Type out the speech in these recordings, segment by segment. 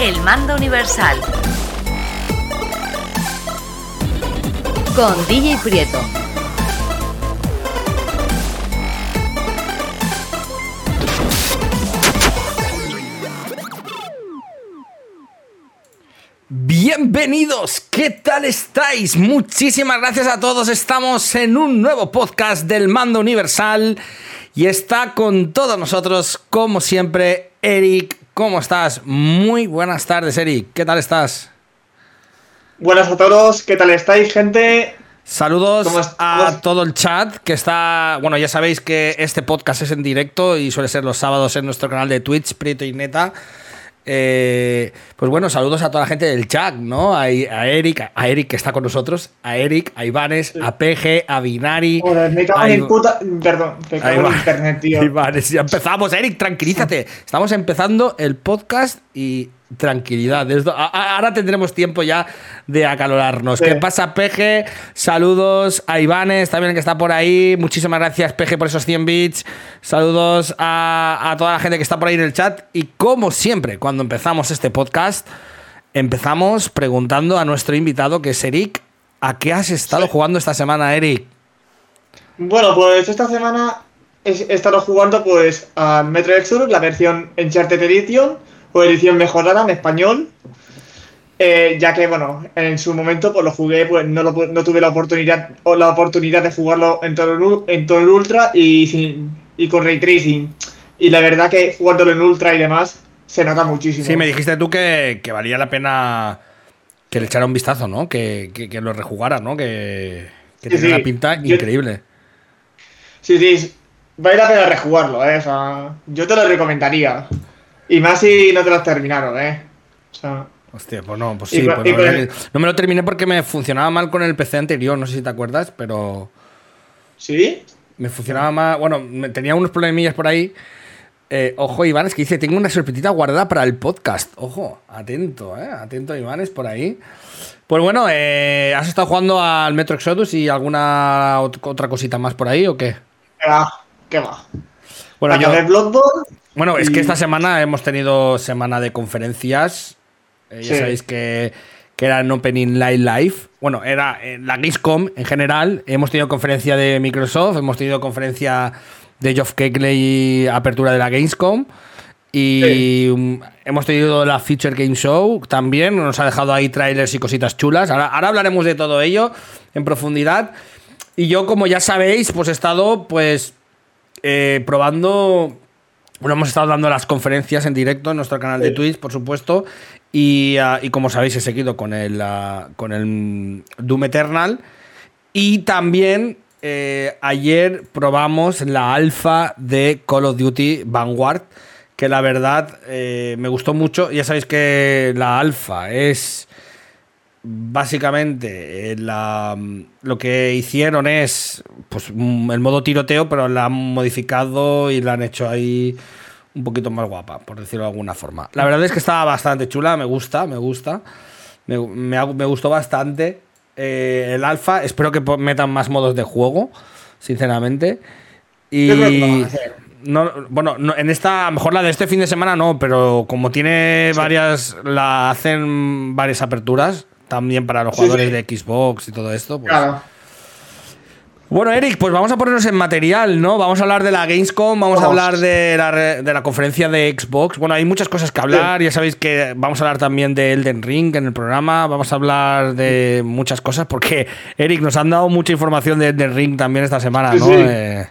El mando universal. Con DJ Prieto. Bienvenidos, ¿qué tal estáis? Muchísimas gracias a todos. Estamos en un nuevo podcast del Mando Universal y está con todos nosotros, como siempre, Eric. ¿Cómo estás? Muy buenas tardes, Eric. ¿Qué tal estás? Buenas a todos, ¿qué tal estáis, gente? Saludos ¿Cómo es- a todo el chat que está. Bueno, ya sabéis que este podcast es en directo y suele ser los sábados en nuestro canal de Twitch, Prieto y Neta. Eh, pues bueno, saludos a toda la gente del chat, ¿no? A, a Eric, a Eric que está con nosotros, a Eric, a Ivanes, a PG, a Binari. Joder, me cago en puta. Perdón, me cago en internet, tío. Ivanes, ya empezamos, Eric, tranquilízate. Estamos empezando el podcast y tranquilidad. Ahora tendremos tiempo ya de acalorarnos. Sí. ¿Qué pasa, PG? Saludos a Ivanes, también que está por ahí. Muchísimas gracias, PG, por esos 100 bits. Saludos a, a toda la gente que está por ahí en el chat. Y como siempre, cuando empezamos este podcast, empezamos preguntando a nuestro invitado, que es Eric, ¿a qué has estado jugando esta semana, Eric? Bueno, pues esta semana he estado jugando pues a Metro Exodus, la versión Uncharted Edition o edición mejorada en español. Eh, ya que, bueno, en su momento pues lo jugué, pues no, lo no tuve la oportunidad o la oportunidad de jugarlo en todo el, en todo el Ultra y, sin- y con Ray Tracing. Y la verdad que jugándolo en Ultra y demás se nota muchísimo. Sí, me dijiste tú que, que valía la pena que le echara un vistazo, ¿no? Que, que- que lo rejugara, ¿no? Que, Sí, tiene sí. una pinta Yo- increíble. Sí, sí, vale la pena rejugarlo, ¿eh? O sea, yo te lo recomendaría. Y más si no te lo has terminado, ¿eh? O sea, Hostia, pues no, pues sí. pues el- que no me lo terminé porque me funcionaba mal con el PC anterior, no sé si te acuerdas, pero ¿sí? me funcionaba mal. Bueno, me- tenía unos problemillas por ahí. Eh, ojo, Iván, es que dice, tengo una sorpresita guardada para el podcast. Ojo, atento, ¿eh? Atento, Iván, es por ahí. Pues bueno, eh, ¿has estado jugando al Metro Exodus y alguna ot- otra cosita más por ahí o qué? ¿Qué va? ¿Qué va? Bueno, yo, Bloodborne. Bueno, es que esta semana hemos tenido semana de conferencias. Eh, ya Sí. sabéis que, que era en Opening Live Live. Bueno, era en la Gamescom en general. Hemos tenido conferencia de Microsoft, hemos tenido conferencia de Geoff Keighley, apertura de la Gamescom. Y um, hemos tenido la Feature Game Show también. Nos ha dejado ahí trailers y cositas chulas. Ahora, ahora hablaremos de todo ello en profundidad. Y yo, como ya sabéis, pues he estado pues eh, probando bueno, hemos estado dando las conferencias en directo en nuestro canal de Sí. Twitch, por supuesto. Y, ah, y como sabéis, he seguido con el, ah, con el Doom Eternal. Y también eh, ayer probamos la alfa de Call of Duty Vanguard. Que la verdad eh, me gustó mucho. Ya sabéis que la alfa es básicamente eh, la- lo que hicieron es pues mm, el modo tiroteo, pero la han modificado y la han hecho ahí un poquito más guapa, por decirlo de alguna forma. La verdad es que estaba bastante chula, me gusta, me gusta. Me, me gustó bastante eh, el alfa. Espero que metan más modos de juego, sinceramente. Y. Yo creo que lo van a hacer. No, bueno, no, en esta, a lo mejor la de este fin de semana no, pero como tiene varias, la hacen varias aperturas, también para los jugadores sí. de Xbox y todo esto. pues- Claro. Bueno, Eric, pues vamos a ponernos en material, ¿no? Vamos a hablar de la Gamescom, vamos a hablar de la, de la conferencia de Xbox. Bueno, hay muchas cosas que hablar, ya sabéis que vamos a hablar también de Elden Ring en el programa, vamos a hablar de muchas cosas, porque, Eric, nos han dado mucha información de Elden Ring también esta semana, ¿no? Eh,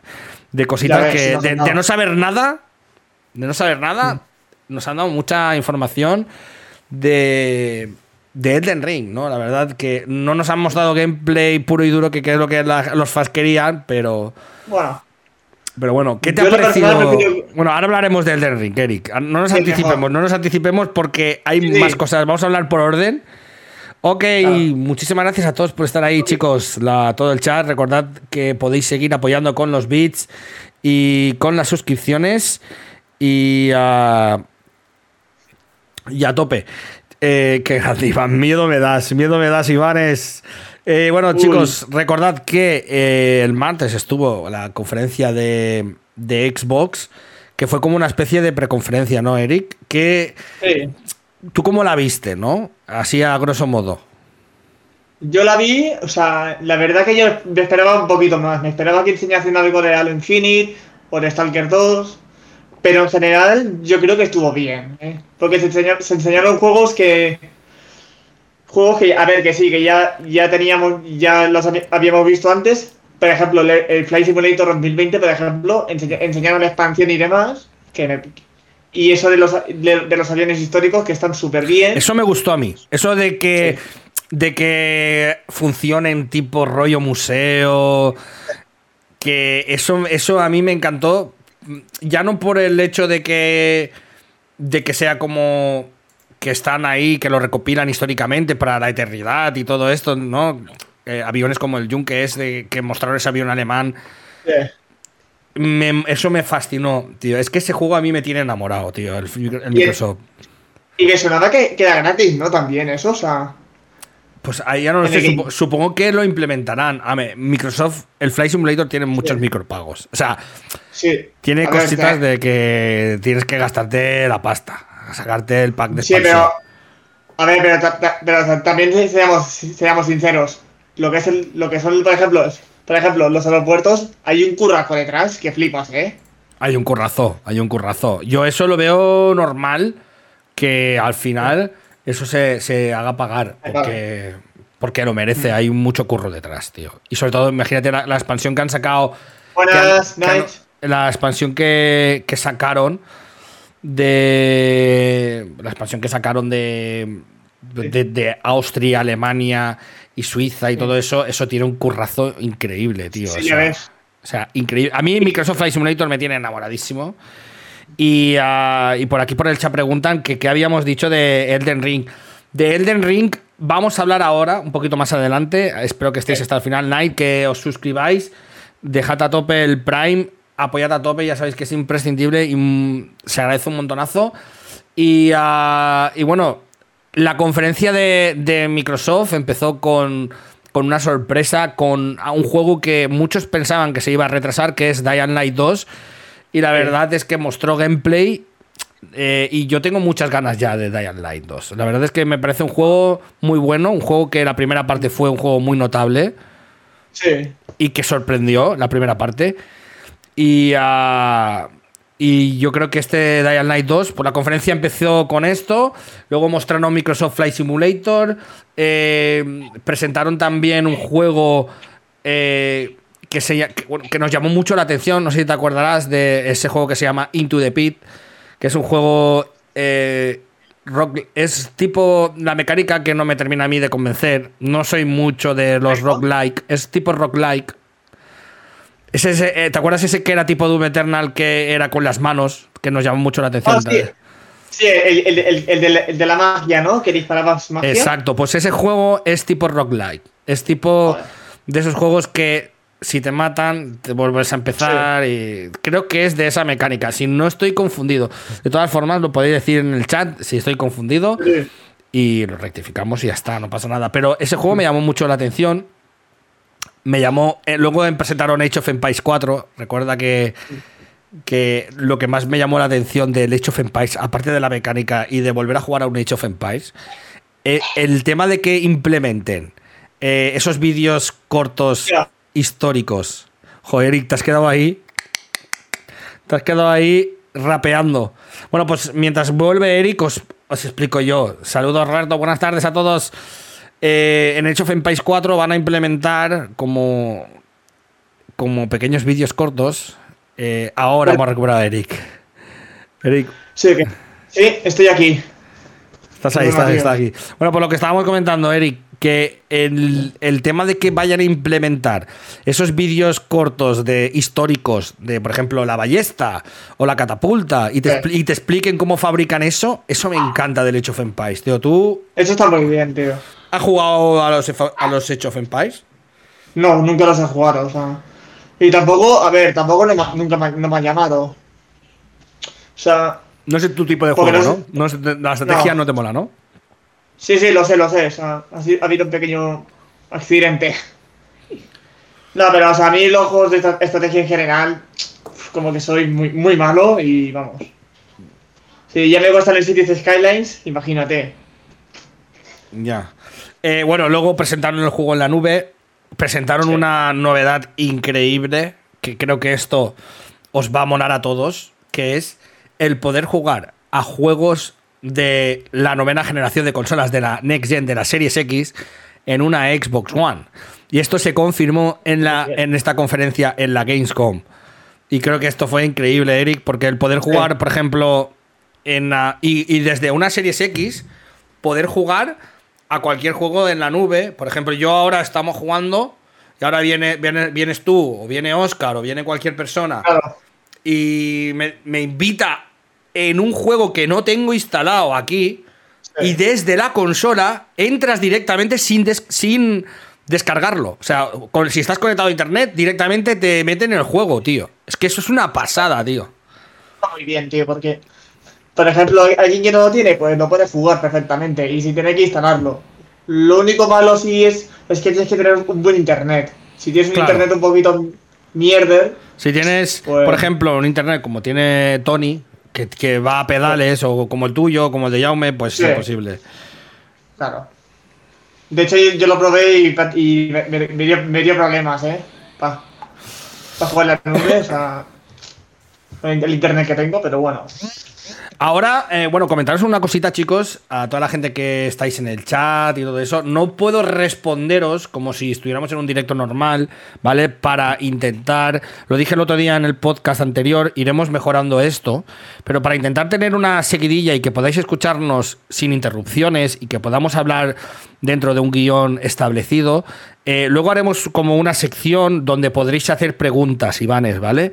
de cositas ves, que, no de, no saber nada, de no saber nada, nos han dado mucha información de, de Elden Ring, ¿no? La verdad que no nos han mostrado gameplay puro y duro, que, que es lo que la- los fans querían, pero, Bueno, pero bueno, ¿qué te Yo ha parecido? prefiero- Bueno, ahora hablaremos de Elden Ring, Eric. Ah, No nos Sí, anticipemos, mejor. no nos anticipemos porque hay Sí. más cosas. Vamos a hablar por orden. Ok, Claro. muchísimas gracias a todos por estar ahí, chicos. La, todo el chat. Recordad que podéis seguir apoyando con los bits y con las suscripciones. Y, ah, y a tope. Eh, que grande, Iván. Miedo me das, miedo me das, Iván. Es. Eh, bueno, Uy. chicos, recordad que eh, el martes estuvo la conferencia de, de Xbox, que fue como una especie de preconferencia, ¿no, Eric? Que, Sí. ¿Tú cómo la viste, no? Así a grosso modo. Yo la vi, o sea, la verdad que yo me esperaba un poquito más. Me esperaba que enseñasen algo de Halo Infinite o de Stalker 2. Pero en general yo creo que estuvo bien. ¿eh? Porque se, enseña- se enseñaron juegos que... Juegos que, a ver, que sí, que ya, ya teníamos, ya los habíamos visto antes. Por ejemplo, el, Flight Simulator 2020, por ejemplo, enseña- enseñaron la expansión y demás. Que me- y eso de los, de, de los aviones históricos que están súper bien. Eso me gustó a mí. Eso de que, de que funcionen tipo rollo museo. Que eso, eso a mí me encantó. Ya no por el hecho de que. de que sea como. que están ahí, que lo recopilan históricamente para la eternidad y todo esto, ¿no? Eh, aviones como el Junke es de que mostraron ese avión alemán. Eh, Me- eso me fascinó, tío. Es que ese juego a mí me tiene enamorado, tío. El, el Microsoft. Y que sonaba que, que era gratis, ¿no? También eso, o sea... Pues ahí ya no lo sé. supongo que lo implementarán. A ver, Microsoft, el Flight Simulator tiene muchos Sí. micropagos. O sea, Sí. tiene ver, cositas de que tienes que gastarte la pasta. Sacarte el pack de Sí, expansión. pero. A ver, pero, ta- ta- pero también seamos, seamos sinceros. Lo que es el, lo que son, por ejemplo, por ejemplo, los aeropuertos, hay un curraco detrás que flipas, ¿eh? Hay un currazo, hay un currazo. Yo eso lo veo normal que al final eso se, se haga pagar. Porque, porque lo merece. Hay mucho curro detrás, tío. Y sobre todo, imagínate la, la expansión que han sacado. Buenas, que han- que han- Night. la expansión que, que sacaron de. La expansión que sacaron de. De, de Austria, Alemania y Suiza y todo eso, eso tiene un currazo increíble, tío. Sí, o sea, ves. o sea, increíble. A mí Microsoft Flight Simulator me tiene enamoradísimo. Y, ah, y por aquí por el chat preguntan que qué habíamos dicho de Elden Ring. De Elden Ring vamos a hablar ahora, un poquito más adelante. Espero que estéis hasta el final, Night, que os suscribáis. Dejad a tope el Prime, apoyad a tope, ya sabéis que es imprescindible y mm, se agradece un montonazo. Y, ah, y bueno, la conferencia de, de Microsoft empezó con, con una sorpresa, con un juego que muchos pensaban que se iba a retrasar, que es Dying Light 2. Y la verdad es que mostró gameplay eh, y yo tengo muchas ganas ya de Dying Light 2. La verdad es que me parece un juego muy bueno, un juego que la primera parte fue un juego muy notable Sí. y que sorprendió la primera parte. Y, ah, y yo creo que este Dying Light 2, por la conferencia empezó con esto, luego mostraron Microsoft Flight Simulator, eh, presentaron también un juego eh, que, se, que, bueno, que nos llamó mucho la atención, no sé si te acordarás de ese juego que se llama Into the Pit, que es un juego... eh, rock, es tipo la mecánica que no me termina a mí de convencer. No soy mucho de los roguelike. Es tipo roguelike. Es ese, eh, ¿Te acuerdas ese que era tipo Doom Eternal que era con las manos? Que nos llamó mucho la atención. Ah, sí. Sí, el, el, el, el de la, el de la magia, ¿no? Que disparabas magia. Exacto, pues ese juego es tipo roguelike. Es tipo de esos juegos que si te matan, te vuelves a empezar. Y creo que es de esa mecánica. Si no estoy confundido. De todas formas, lo podéis decir en el chat si estoy confundido. Sí. y lo rectificamos y ya está, no pasa nada. Pero ese juego me llamó mucho la atención. Me llamó. eh, luego presentaron Age of Empires 4. Recuerda que, que lo que más me llamó la atención del Age of Empires, aparte de la mecánica y de volver a jugar a un Age of Empires, eh, el tema de que implementen eh, esos vídeos cortos. Históricos. Joder, Eric, te has quedado ahí. Te has quedado ahí rapeando. Bueno, pues mientras vuelve Eric, os, os explico yo. Saludos, Roberto. Buenas tardes a todos. Eh, en Age of Empires 4 van a implementar como, como pequeños vídeos cortos. Eh, ahora hemos recuperado a Eric. Eric, Sí, que- sí, estoy aquí. Estás ahí, estás, estás aquí. Bueno, por lo que estábamos comentando, Eric, que el, el tema de que vayan a implementar esos vídeos cortos de históricos de, por ejemplo, la ballesta o la catapulta y te, Sí. y te expliquen cómo fabrican eso, eso me encanta del Age of Empires, tío. ¿Tú Eso está muy bien, tío. has jugado a los, a los Age of Empires? No, nunca los he jugado, o sea. Y tampoco, a ver, tampoco nunca me, no me han llamado. O sea, No es tu tipo de Porque juego, no la estrategia no. No. te mola, ¿no? sí, sí, lo sé, lo sé. O sea, ha, habido un pequeño accidente. No, pero o sea, a mí los juegos de esta- estrategia en general como que soy muy, muy malo y vamos. Si ya me gustan el Cities Skylines, imagínate. Ya. Eh, bueno, luego presentaron el juego en la nube. Presentaron una novedad increíble. Que creo que esto os va a molar a todos. Que es el poder jugar a juegos de la novena generación de consolas de la Next Gen, de la Series X, en una Xbox One. Y esto se confirmó en, la, en esta conferencia en la Gamescom. Y creo que esto fue increíble, Eric, porque el poder jugar, por ejemplo, en la, y, desde una Series X, poder jugar a cualquier juego en la nube. Por ejemplo, yo ahora estamos jugando y ahora viene, vienes tú, o viene Oscar, o viene cualquier persona. Y me, me invita en un juego que no tengo instalado aquí y desde la consola entras directamente sin, sin descargarlo. O sea, si estás conectado a internet, directamente te meten en el juego, tío. Es que eso es una pasada, tío. Muy bien, tío, porque, por ejemplo, alguien que no lo tiene, pues lo puede jugar perfectamente y si tiene que instalarlo. Lo único malo sí es, es que tienes que tener un buen internet. Si tienes un internet un poquito mierder. Si tienes, por pues ejemplo, un internet como tiene Tony, que, va a pedales o como el tuyo, como el de Jaume, pues es posible. Claro. De hecho, yo, lo probé y, me, dio, problemas, ¿eh? Para jugar la nube, o sea, el internet que tengo, pero bueno. Ahora, eh, bueno, comentaros una cosita, chicos, a toda la gente que estáis en el chat y todo eso. No puedo responderos como si estuviéramos en un directo normal, ¿vale? Para intentar, lo dije el otro día en el podcast anterior, iremos mejorando esto, pero para intentar tener una seguidilla y que podáis escucharnos sin interrupciones y que podamos hablar dentro de un guion establecido, eh, luego haremos como una sección donde podréis hacer preguntas, Ivanes, ¿vale?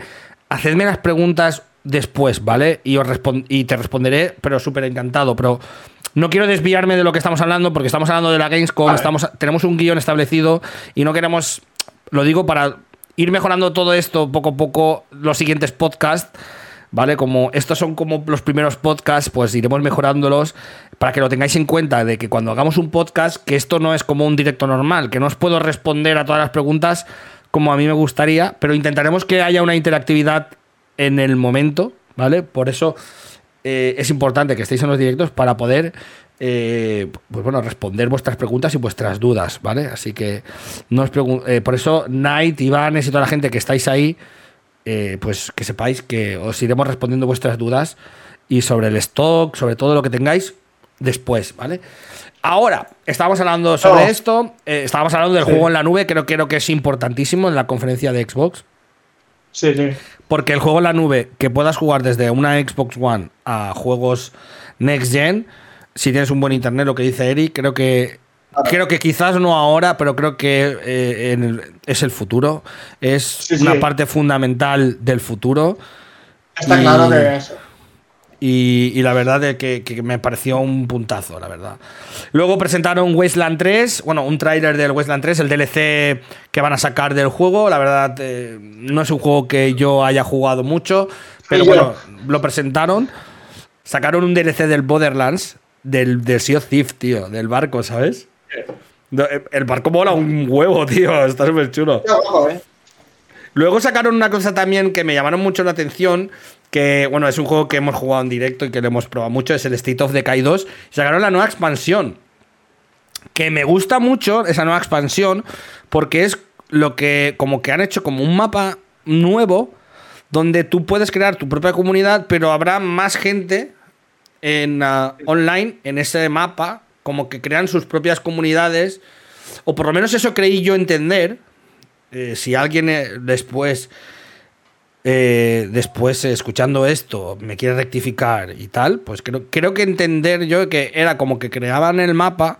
Hacedme las preguntas después, ¿vale? Y, os y te responderé, pero súper encantado. Pero no quiero desviarme de lo que estamos hablando, porque estamos hablando de la Gamescom, estamos, tenemos un guion establecido y no queremos, lo digo para ir mejorando todo esto poco a poco, los siguientes podcasts. ¿Vale? Como estos son como los primeros podcasts, pues iremos mejorándolos para que lo tengáis en cuenta de que cuando hagamos un podcast, que esto no es como un directo normal, que no os puedo responder a todas las preguntas como a mí me gustaría, pero intentaremos que haya una interactividad en el momento, ¿vale? Por eso eh, es importante que estéis en los directos para poder eh, pues bueno, responder vuestras preguntas y vuestras dudas, ¿vale? Así que no os eh, por eso Night, Ivanes y toda la gente que estáis ahí, pues que sepáis que os iremos respondiendo vuestras dudas y sobre el stock, sobre todo lo que tengáis después, ¿vale? Ahora, estábamos hablando sobre oh. esto, estábamos hablando del juego en la nube, creo, creo que es importantísimo en la conferencia de Xbox. Sí, sí. Porque el juego en la nube, que puedas jugar desde una Xbox One a juegos Next Gen, si tienes un buen internet, lo que dice Eric, creo que Creo que quizás no ahora, pero creo que eh, es el futuro. Es una parte fundamental del futuro. Está claro que es. Y, la verdad es que, me pareció un puntazo, la verdad. Luego presentaron Wasteland 3, bueno, un trailer del Wasteland 3, el DLC que van a sacar del juego. La verdad, eh, no es un juego que yo haya jugado mucho, pero bueno, lo presentaron. Sacaron un DLC del Borderlands, del, del Sea of Thief, tío, del barco, ¿sabes? El barco mola un huevo, tío, está súper chulo. Eh. Luego sacaron una cosa también que me llamaron mucho la atención, que bueno, es un juego que hemos jugado en directo y que lo hemos probado mucho, es el State of Decay 2. Sacaron la nueva expansión, que me gusta mucho esa nueva expansión, porque es lo que como que han hecho como un mapa nuevo, donde tú puedes crear tu propia comunidad, pero habrá más gente en uh, online en ese mapa, como que crean sus propias comunidades, o por lo menos eso creí yo entender. Eh, si alguien eh, después eh, después escuchando esto me quiere rectificar y tal, pues creo, creo que entender yo que era como que creaban el mapa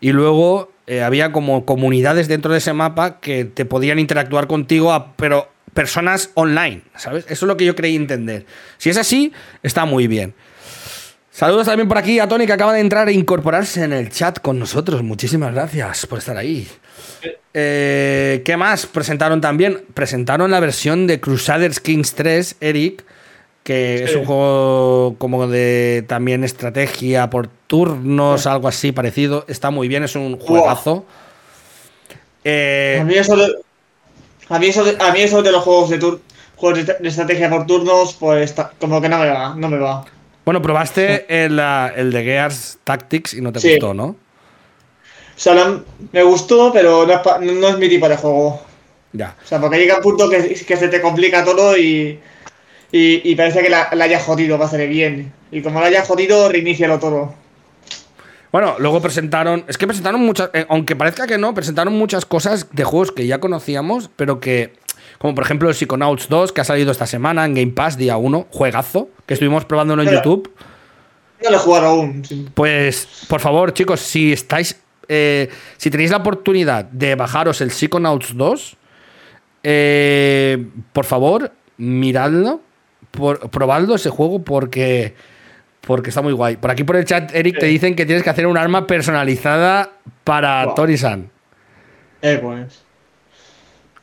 y luego eh, había como comunidades dentro de ese mapa que te podían interactuar contigo, pero personas online, ¿sabes? Eso es lo que yo creí entender. Si es así, está muy bien. Saludos también por aquí a Tony que acaba de entrar e incorporarse en el chat con nosotros. Muchísimas gracias por estar ahí. Eh, ¿Qué más presentaron también? Presentaron la versión de Crusaders Kings 3, Eric, que es un juego como de también estrategia por turnos, algo así parecido. Está muy bien, es un juegazo. Eh, a, mí eso de, a, mí eso de, los juegos de, juegos de estrategia por turnos, pues como que no me va, no me va. Bueno, probaste el, el de Gears Tactics y no te gustó, ¿no? O sea, me gustó, pero no es, mi tipo de juego. Ya. O sea, porque llega un punto que, se te complica todo y, y, parece que la, haya jodido para hacer bien. Y como la haya jodido, reinicialo todo. Bueno, luego presentaron. Es que presentaron muchas. Eh, aunque parezca que no, presentaron muchas cosas de juegos que ya conocíamos, pero que. Como por ejemplo el Psychonauts 2, que ha salido esta semana en Game Pass, día 1. Juegazo, que estuvimos probándolo en YouTube. No lo he jugado aún. Pues, por favor, chicos, si estáis. Eh, si tenéis la oportunidad de bajaros el Psychonauts 2, eh, por favor, miradlo. Por, probadlo ese juego porque porque está muy guay. Por aquí por el chat, Eric, te dicen que tienes que hacer un arma personalizada para wow. Tori-san. Eh, pues.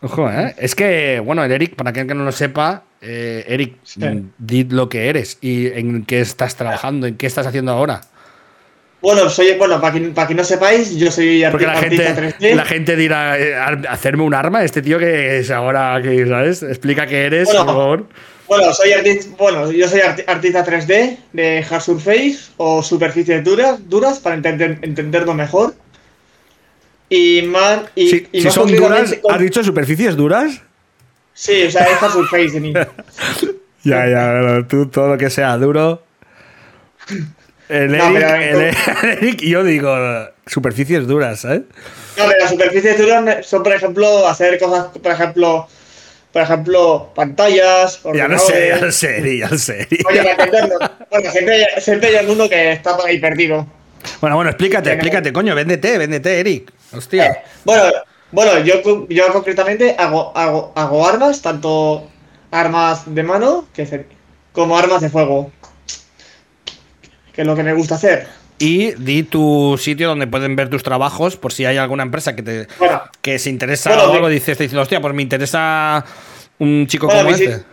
Ojo, ¿eh? Es que, bueno, el Eric, para quien que no lo sepa, eh, Eric, mm, di lo que eres y en qué estás trabajando, en qué estás haciendo ahora. Bueno, soy, bueno, para que, para que no sepáis, yo soy artista, la gente, 3D. La gente dirá, eh, ¿hacerme un arma? Este tío que es ahora, que, ¿sabes? Explica qué eres, por favor. Bueno, soy artista, bueno, yo soy artista 3D de hard surface o superficies duras, duras para entender, entenderlo mejor. Y más. Y, y si son duras, ¿has dicho superficies duras? Sí, o sea, es hard surface de mí. ya, ya, tú todo lo que sea duro. El Eric, y yo digo superficies duras, ¿sabes? No, pero las superficies duras son, por ejemplo, hacer cosas, por ejemplo, por ejemplo, pantallas. Ya lo sé, ya lo sé, ya lo sé. Oye, para entenderlo. Bueno, siempre, siempre hay alguno que está por ahí perdido. Bueno, bueno, explícate, explícate, coño, véndete, véndete, Eric. Hostia. Eh, bueno, bueno yo, yo concretamente hago, hago, hago armas, tanto armas de mano que como armas de fuego. Que es lo que me gusta hacer. Y di tu sitio donde pueden ver tus trabajos por si hay alguna empresa que te que se interesa o algo, dices, te hostia, pues me interesa un chico como este.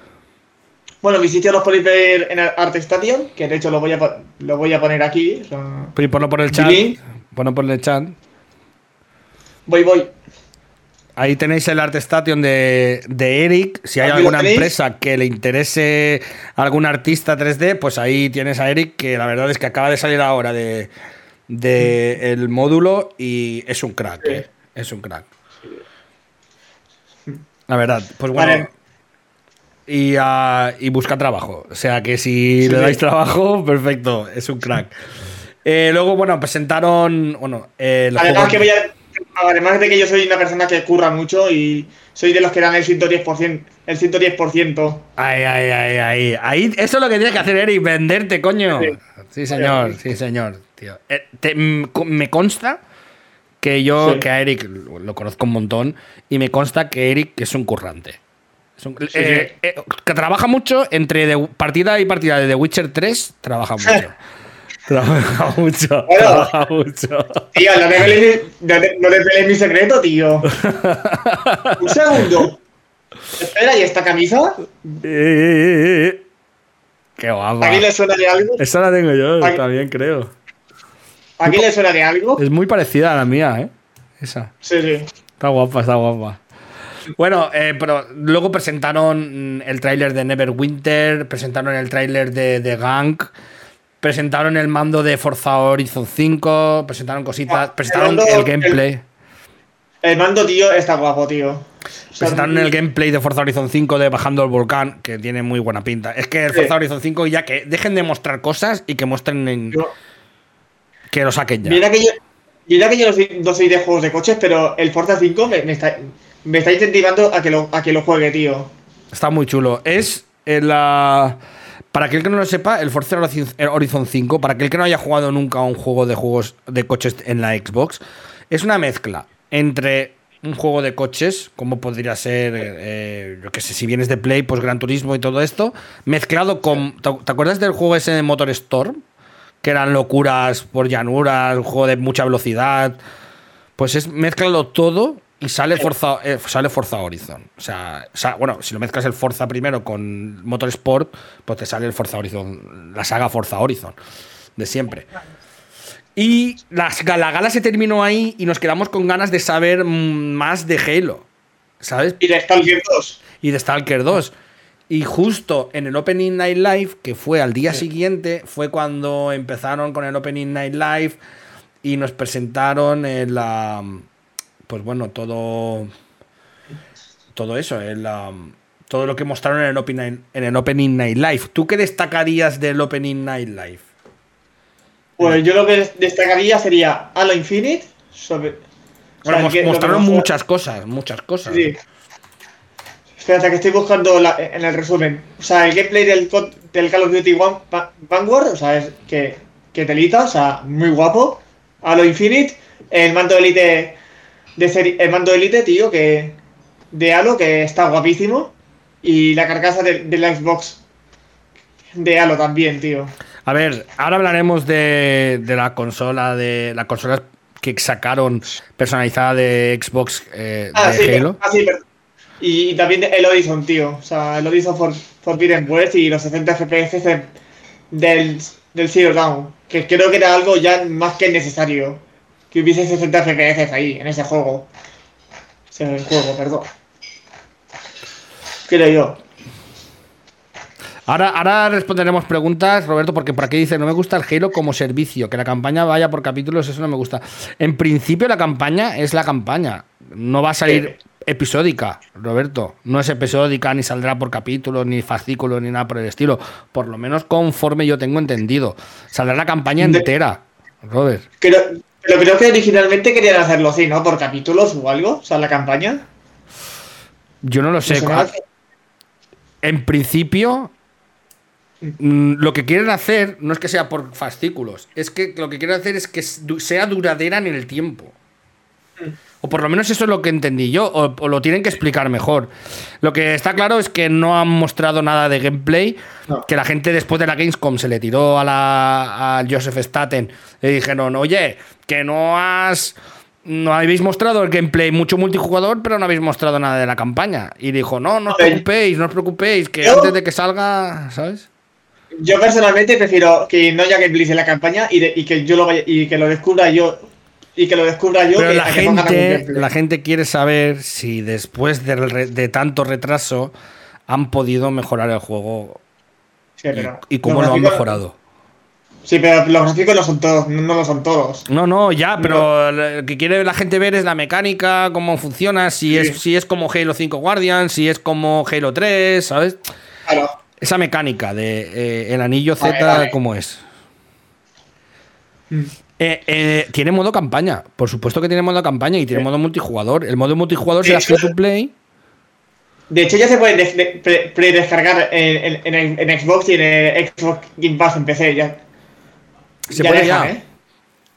Bueno, mi sitio lo podéis ver en ArtStation, que de hecho lo voy a, lo voy a poner aquí. O ponlo por el chat. Ponlo por el chat. Voy, voy. Ahí tenéis el ArtStation de, de Eric. Si hay alguna empresa que le interese algún artista 3D, pues ahí tienes a Eric, que la verdad es que acaba de salir ahora de, el módulo y es un crack. Eh. Es un crack. La verdad, pues bueno. Y, ah, y, busca trabajo. O sea que si le dais trabajo, perfecto, es un crack. Eh, luego, bueno, presentaron. Bueno, el Además, que voy a además de que yo soy una persona que curra mucho y soy de los que dan el 110%. El 110%. Ay, ay, ay, ay. Ahí, eso es lo que tienes que hacer, Eric, venderte, coño. Sí, señor, sí, señor. Tío. Eh, me consta que yo, que a Eric lo conozco un montón, y me consta que Eric es un currante. Eh, eh, que trabaja mucho entre partida y partida de The Witcher 3, trabaja mucho. Trabaja mucho. trabaja mucho. Tío, no te pelees, no mi secreto, tío. Un segundo. Espera, ¿y esta camisa? Qué guapa. ¿A quién le suena de algo? Esa la tengo yo, también creo. ¿A quién le suena de algo? Es muy parecida a la mía, ¿eh? Esa. Sí, sí. Está guapa, está guapa. Bueno, eh, pero luego presentaron el tráiler de Neverwinter, presentaron el tráiler de, de Gang. Presentaron el mando de Forza Horizon 5, presentaron cositas, ah, presentaron el, gameplay. El, mando, tío, está guapo, tío. Presentaron el gameplay de Forza Horizon 5 de Bajando el Volcán, que tiene muy buena pinta. Es que el Forza Horizon 5 ya que dejen de mostrar cosas y que muestren que lo saquen ya. Mira que yo, mira que yo no soy, de juegos de coches, pero el Forza 5 me, está, me está incentivando a que, lo, a que lo juegue, tío. Está muy chulo. Es la... Para aquel que no lo sepa, el Forza Horizon 5, para aquel que no haya jugado nunca a un juego de juegos de coches en la Xbox, es una mezcla entre un juego de coches, como podría ser, eh, yo qué sé, si vienes de Play, pues Gran Turismo y todo esto, mezclado con. ¿Te acuerdas del juego ese de Motor Storm? Que eran locuras por llanuras, un juego de mucha velocidad. Pues es mezclado todo y sale Forza, eh, sale Forza Horizon. O sea, bueno, si lo mezclas el Forza primero con Motorsport, pues te sale el Forza Horizon, la saga Forza Horizon, de siempre. Y la, la gala se terminó ahí y nos quedamos con ganas de saber más de Halo. ¿Sabes? Y de Stalker 2. Y de Stalker 2. Y justo en el Opening Night Live, que fue al día siguiente, fue cuando empezaron con el Opening Night Live y nos presentaron el, la pues bueno, todo todo eso, el, todo lo que mostraron en el, opening, en el Opening Night Live. ¿Tú qué destacarías del Opening Night Live? Pues yo lo que destacaría sería Halo Infinite. Sobre, bueno, mostraron muchas cosas, muchas cosas. Sí. Espérate, que estoy buscando en el resumen. O sea, el gameplay del, del Call of Duty Vanguard, o sea, es que, que telita, o sea, muy guapo. Halo Infinite, el mando Elite de serie, el mando Elite, tío, que de Halo, que está guapísimo. Y la carcasa de, la Xbox de Halo también, tío. A ver, ahora hablaremos de, la consola, de la consola que sacaron personalizada de Xbox eh, ah, de Halo. Ah, sí, y, también el Horizon, tío. O sea, el Horizon for, Forbidden West y los 60 FPS del, del Zero Dawn. Que creo que era algo ya más que necesario. Que hubiese 60 FPS ahí, en ese juego. Ese juego, perdón. Creo yo. Ahora, ahora responderemos preguntas, Roberto, porque por aquí dice, no me gusta el Halo como servicio, que la campaña vaya por capítulos, eso no me gusta. En principio la campaña es la campaña, no va a salir episódica, Roberto. No es episódica, ni saldrá por capítulos, ni fascículos, ni nada por el estilo. Por lo menos conforme yo tengo entendido. Saldrá la campaña entera, Robert. Pero, pero creo que originalmente querían hacerlo así, ¿no? Por capítulos o algo, o sea, la campaña. Yo no lo sé en principio, mm, lo que quieren hacer no es que sea por fascículos, es que lo que quieren hacer es que sea duradera en el tiempo. O por lo menos eso es lo que entendí yo, o, lo tienen que explicar mejor. Lo que está claro es que no han mostrado nada de gameplay, que la gente después de la Gamescom se le tiró a, la, a Joseph Staten y dijeron, oye, que no has no habéis mostrado el gameplay mucho multijugador, pero no habéis mostrado nada de la campaña. Y dijo, no, no os preocupéis, no os preocupéis, que antes de que salga, ¿sabes? Yo personalmente prefiero que no haya gameplay en la campaña y, que yo lo vaya, y que lo descubra yo y que lo descubra yo. Pero la, gente, la gente quiere saber si después de, tanto retraso han podido mejorar el juego y, cómo lo han mejorado. Sí, pero los gráficos no son todos, no lo son todos. No, no, ya, pero lo que quiere la gente ver es la mecánica, cómo funciona, si es si es como Halo 5 Guardian, si es como Halo 3, ¿sabes? Claro. Esa mecánica de eh, el anillo Z, ¿cómo es? Mm. Eh, eh, tiene modo campaña, por supuesto que tiene modo campaña y tiene modo multijugador. El modo multijugador será free to play. De hecho, ya se puede pre-descargar en, en, Xbox y en Xbox Game Pass en PC. Ya. Se puede ya. ¿eh?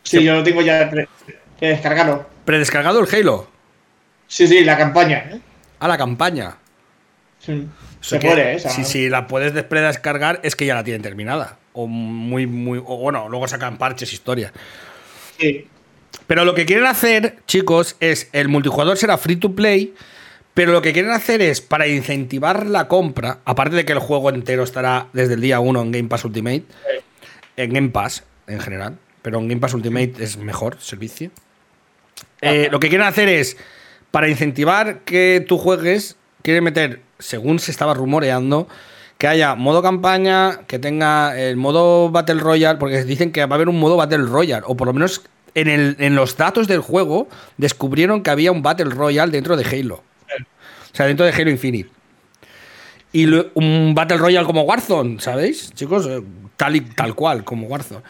Sí, yo lo tengo ya predescargado. ¿Predescargado el Halo? Sí, sí, la campaña. ¿eh? Ah, la campaña. Sí. Se puede, ¿eh? Si, la puedes predescargar, es que ya la tienen terminada. O muy, muy. O bueno, luego sacan parches, historias. Sí. Pero lo que quieren hacer, chicos, es el multijugador será free to play. Pero lo que quieren hacer es, para incentivar la compra, aparte de que el juego entero estará desde el día 1 en Game Pass Ultimate, en Game Pass, en general, pero en Game Pass Ultimate es mejor servicio. Eh, lo que quieren hacer es, para incentivar que tú juegues, quieren meter, según se estaba rumoreando, que haya modo campaña, que tenga el modo Battle Royale, porque dicen que va a haber un modo Battle Royale, o por lo menos en, el, en los datos del juego descubrieron que había un Battle Royale dentro de Halo. O sea, dentro de Halo Infinite. Y un Battle Royale como Warzone, ¿sabéis? Chicos, eh, tal y tal cual, como Warzone.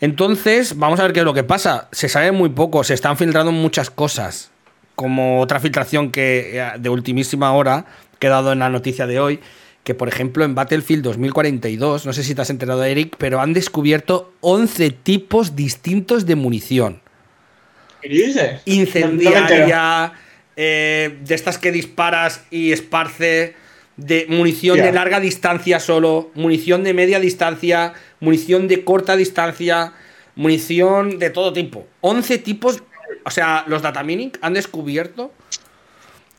Entonces, vamos a ver qué es lo que pasa. Se sabe muy poco, se están filtrando muchas cosas. Como otra filtración que eh, de ultimísima hora, que he dado en la noticia de hoy, que por ejemplo en Battlefield 2042, no sé si te has enterado, Eric, pero han descubierto 11 tipos distintos de munición. ¿Qué dices? Incendiaria, eh, de estas que disparas y esparce, de munición de larga distancia solo, munición de media distancia, munición de corta distancia, munición de todo tipo. 11 tipos, o sea, los Datamining han descubierto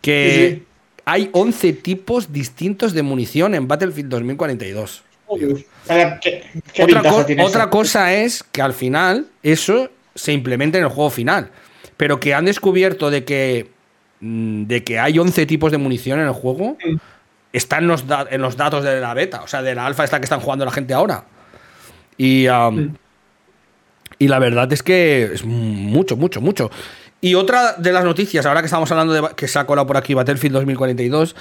que hay 11 tipos distintos de munición en Battlefield 2042. otra, cosa es que al final eso se implementa en el juego final, pero que han descubierto de que, mm, de que hay 11 tipos de munición en el juego está en los, en los datos de la beta, o sea, de la alfa esta que están jugando la gente ahora. Y, y la verdad es que es mucho, mucho, mucho. Y otra de las noticias, ahora que estamos hablando de que se ha colado por aquí Battlefield 2042,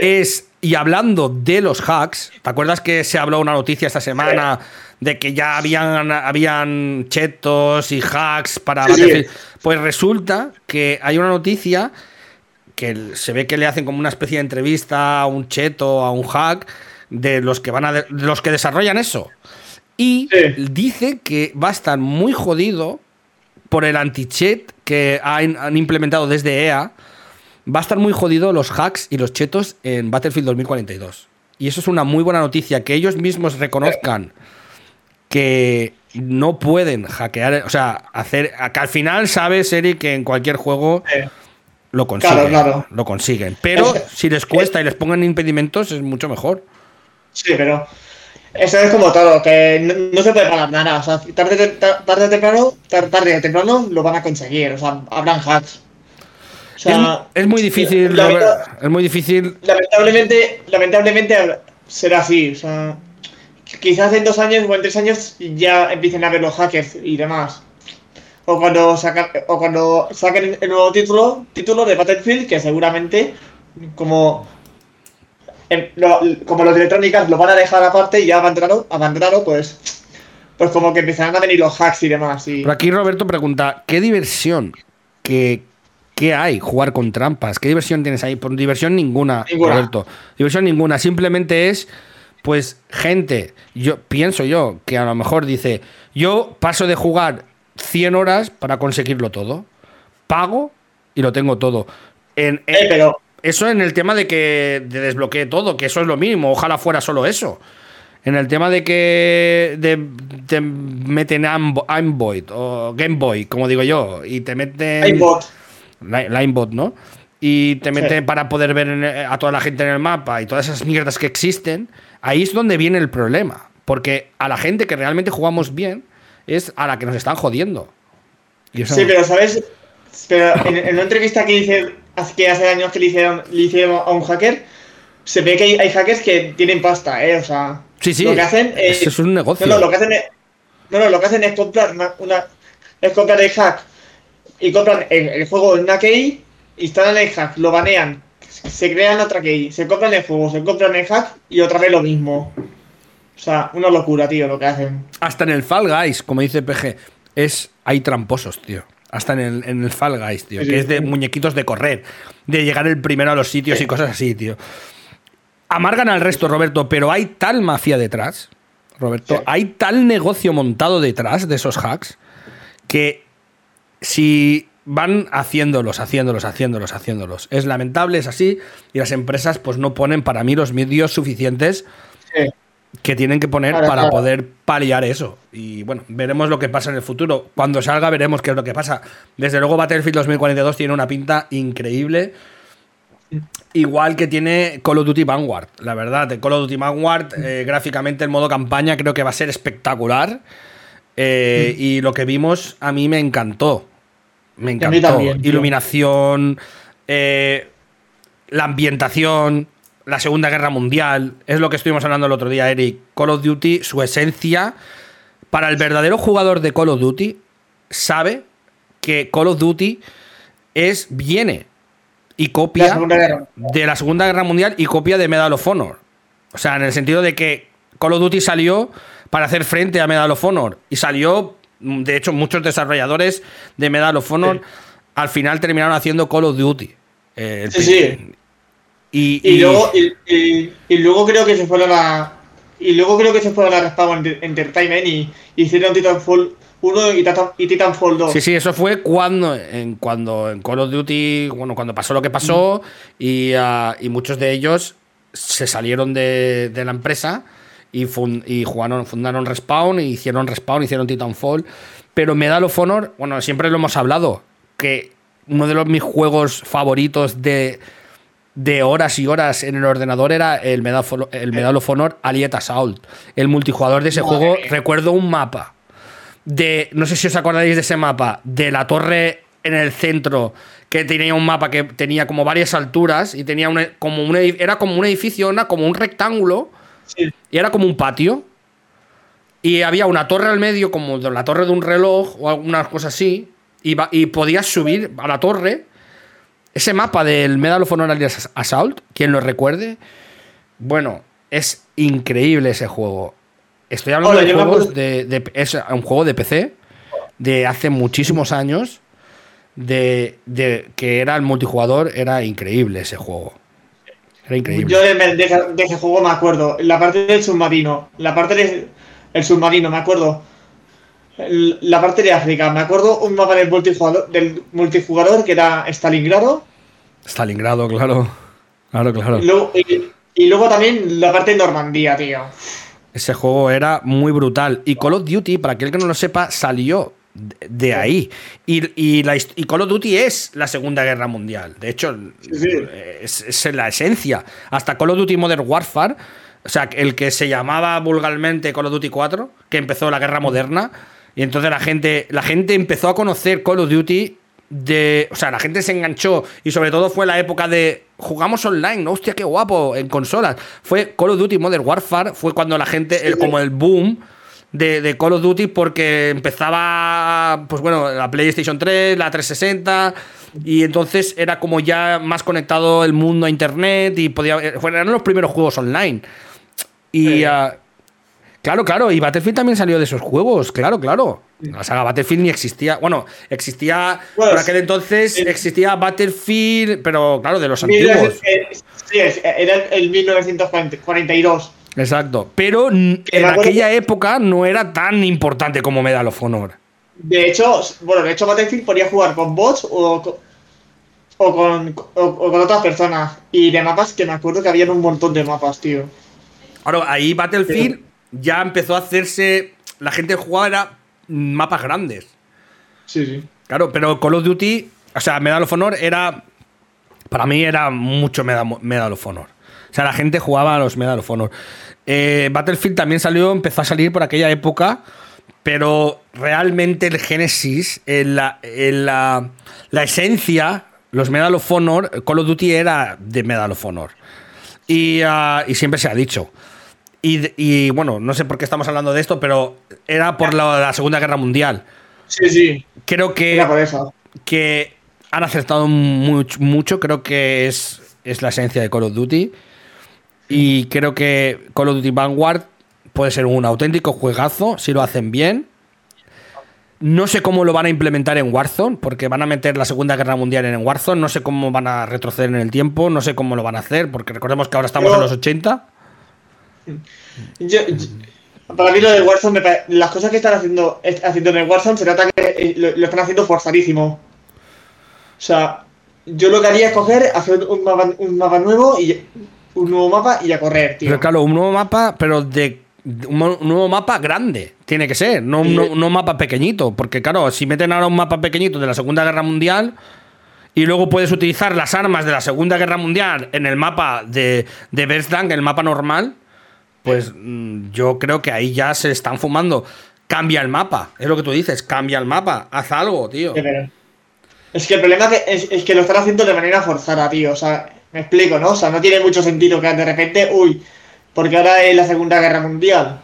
es, y hablando de los hacks, ¿te acuerdas que se habló una noticia esta semana de que ya habían, habían chetos y hacks para Battlefield? Pues resulta que hay una noticia que se ve que le hacen como una especie de entrevista a un cheto, a un hack, de los que van a los que desarrollan eso. Y dice que va a estar muy jodido por el anti-chat que han, implementado desde EA. Va a estar muy jodido los hacks y los chetos en Battlefield 2042. Y eso es una muy buena noticia, que ellos mismos reconozcan que no pueden hackear, o sea, hacer. Que al final sabes, Eric, que en cualquier juego lo consiguen. Lo consiguen. Pero si les cuesta y les pongan impedimentos, es mucho mejor. Sí, pero eso es como todo, que no, se puede pagar nada. O sea, tarde, tarde, temprano, tarde o temprano lo van a conseguir. O sea, habrán hacks. es, muy difícil. es muy difícil. Lamentablemente, lamentablemente será así. O sea, quizás en dos años o en tres años ya empiecen a ver los hackers y demás. O cuando, sacan, o cuando saquen el nuevo título, título de Battlefield, que seguramente, como como los electrónicas lo van a dejar aparte y ya abandonado, abandonado pues, pues como que empezarán a venir los hacks y demás. Y... Por aquí Roberto pregunta, ¿qué diversión? ¿Qué, ¿Qué hay? Jugar con trampas. ¿Qué diversión tienes ahí? Por diversión ninguna, Roberto. Diversión ninguna. Simplemente es, pues, gente, yo pienso yo, que a lo mejor dice, yo paso de jugar 100 horas para conseguirlo todo. Pago y lo tengo todo. En, eh, pero eso en el tema de que de desbloquee todo, que eso es lo mínimo. Ojalá fuera solo eso. En el tema de que te meten Aimboy o Game Boy, como digo yo, y te meten. Linebot. Linebot, ¿no? Y te meten para poder ver a toda la gente en el mapa y todas esas mierdas que existen. Ahí es donde viene el problema. Porque a la gente que realmente jugamos bien es a la que nos están jodiendo. Sí, pero ¿sabes? Pero en, una entrevista que hice que hace años que le hicieron, le hicieron a un hacker, se ve que hay, hackers que tienen pasta, ¿eh? O sea, sí, sí, lo que hacen es, es un negocio. No, no, lo que hacen es, no, no, lo que hacen es comprar una, es comprar el hack y compran el, juego en una key, instalan el hack, lo banean, se crean otra key, se compran el juego, se compran el hack y otra vez lo mismo. O sea, una locura, tío, lo que hacen. Hasta en el Fall Guys, como dice PG, es hay tramposos, tío. Hasta en el, en el Fall Guys, tío. que es de muñequitos de correr. De llegar el primero a los sitios y cosas así, tío. Amargan al resto, Roberto, pero hay tal mafia detrás. Roberto, hay tal negocio montado detrás de esos hacks que si van haciéndolos, haciéndolos, haciéndolos, haciéndolos. Es lamentable, es así, y las empresas pues no ponen para mí los medios suficientes que tienen que poner para poder paliar eso. Y bueno, veremos lo que pasa en el futuro. Cuando salga veremos qué es lo que pasa. Desde luego Battlefield 2042 tiene una pinta increíble. Igual que tiene Call of Duty Vanguard, la verdad. Call of Duty Vanguard, eh, gráficamente el modo campaña creo que va a ser espectacular. Eh, y lo que vimos a mí me encantó. Me encantó. Iluminación, eh, la ambientación, la Segunda Guerra Mundial, es lo que estuvimos hablando el otro día, Eric. Call of Duty, su esencia, para el verdadero jugador de Call of Duty, sabe que Call of Duty es, viene y copia de la Segunda Guerra Mundial y copia de Medal of Honor. O sea, en el sentido de que Call of Duty salió para hacer frente a Medal of Honor y salió, de hecho, muchos desarrolladores de Medal of Honor al final terminaron haciendo Call of Duty. Eh, sí, sí. Y, luego, y, luego creo que se fueron a. Y luego creo que se fueron a Respawn Entertainment y, hicieron Titanfall 1 y, Titanfall 2. Sí, sí, eso fue cuando en, cuando en Call of Duty, bueno, cuando pasó lo que pasó y, ah, y muchos de ellos se salieron de, de la empresa y, y jugaron, fundaron Respawn y hicieron Respawn, hicieron Titanfall. Pero Medal of Honor, bueno, siempre lo hemos hablado, que uno de los mis juegos favoritos de de horas y horas en el ordenador era el Medal, el Medal of Honor Aliet Assault. El multijugador de ese juego, recuerdo un mapa de, no sé si os acordáis de ese mapa, de la torre en el centro que tenía un mapa que tenía como varias alturas y tenía una, como un era como un edificio, una, como un rectángulo y era como un patio. Y había una torre al medio, como la torre de un reloj o algunas cosas así. Y, y podías subir a la torre. Ese mapa del Medal of Honor Assault, quien lo recuerde, bueno, es increíble ese juego. Estoy hablando de juegos de, Es un juego de PC de hace muchísimos años. De, que era el multijugador, era increíble ese juego. Era increíble. Yo de, ese juego me acuerdo. La parte del submarino. La parte del submarino, me acuerdo. La parte de África. Me acuerdo un mapa del multijugador, del multijugador que era Stalingrado. Stalingrado, claro. Claro, claro. Y luego también la parte de Normandía, tío. Ese juego era muy brutal. Y Call of Duty, para aquel que no lo sepa, salió de ahí. Y, Call of Duty es la Segunda Guerra Mundial. De hecho, Es, la esencia. Hasta Call of Duty Modern Warfare, o sea, el que se llamaba vulgarmente Call of Duty 4, que empezó la guerra moderna. Y entonces la gente, la gente empezó a conocer Call of Duty de. O sea, la gente se enganchó. Y sobre todo fue la época de jugamos online, ¿no? Hostia, qué guapo, en consolas. Fue Call of Duty Modern Warfare, fue cuando la gente, como el boom de, Call of Duty, porque empezaba, pues bueno, la PlayStation 3, la 360, y entonces era como ya más conectado el mundo a internet y podía. Eran los primeros juegos online. Y. Ah, claro, claro, y Battlefield también salió de esos juegos, claro, claro. La saga Battlefield ni existía. Bueno, existía. por aquel entonces existía Battlefield, pero claro, de los antiguos. Sí, era el 1942. Exacto. Pero en aquella época no era tan importante como Medal of Honor. De hecho, bueno, de hecho Battlefield podía jugar con bots o, o, con, con otras personas. Y de mapas que me acuerdo que había un montón de mapas, tío. Ahora, ahí Battlefield ya empezó a hacerse. La gente jugaba era mapas grandes. Sí, sí. Claro, pero Call of Duty, o sea, Medal of Honor era. Para mí era mucho Medal, of Honor. O sea, la gente jugaba a los Medal of Honor. Eh, Battlefield también salió, empezó a salir por aquella época, pero realmente el Genesis, la, la, esencia, los Medal of Honor, Call of Duty era de Medal of Honor. Y, ah, y siempre se ha dicho. Y, bueno, no sé por qué estamos hablando de esto, pero era por la, Segunda Guerra Mundial. Sí, sí. Creo que, que han acertado mucho, creo que es, es la esencia de Call of Duty. Y creo que Call of Duty Vanguard puede ser un auténtico juegazo si lo hacen bien. No sé cómo lo van a implementar en Warzone, porque van a meter la Segunda Guerra Mundial en Warzone. No sé cómo van a retroceder en el tiempo, no sé cómo lo van a hacer, porque recordemos que ahora estamos en los 80 para mí lo de Warzone, las cosas que están haciendo, haciendo en el Warzone se trata que eh, lo, están haciendo forzadísimo. O sea, yo lo que haría es coger, hacer un mapa, un mapa nuevo y un nuevo mapa y a correr, tío. Pero claro, un nuevo mapa, pero de un nuevo mapa grande, tiene que ser, no, un mapa pequeñito, porque claro, si meten ahora un mapa pequeñito de la Segunda Guerra Mundial y luego puedes utilizar las armas de la Segunda Guerra Mundial en el mapa de, de el mapa normal, pues mm, yo creo que ahí ya se están fumando. Cambia el mapa, es lo que tú dices, cambia el mapa, haz algo, tío. Es que el problema es, que lo están haciendo de manera forzada, tío. O sea, me explico, ¿no? O sea, no tiene mucho sentido que de repente, uy, porque ahora es la Segunda Guerra Mundial.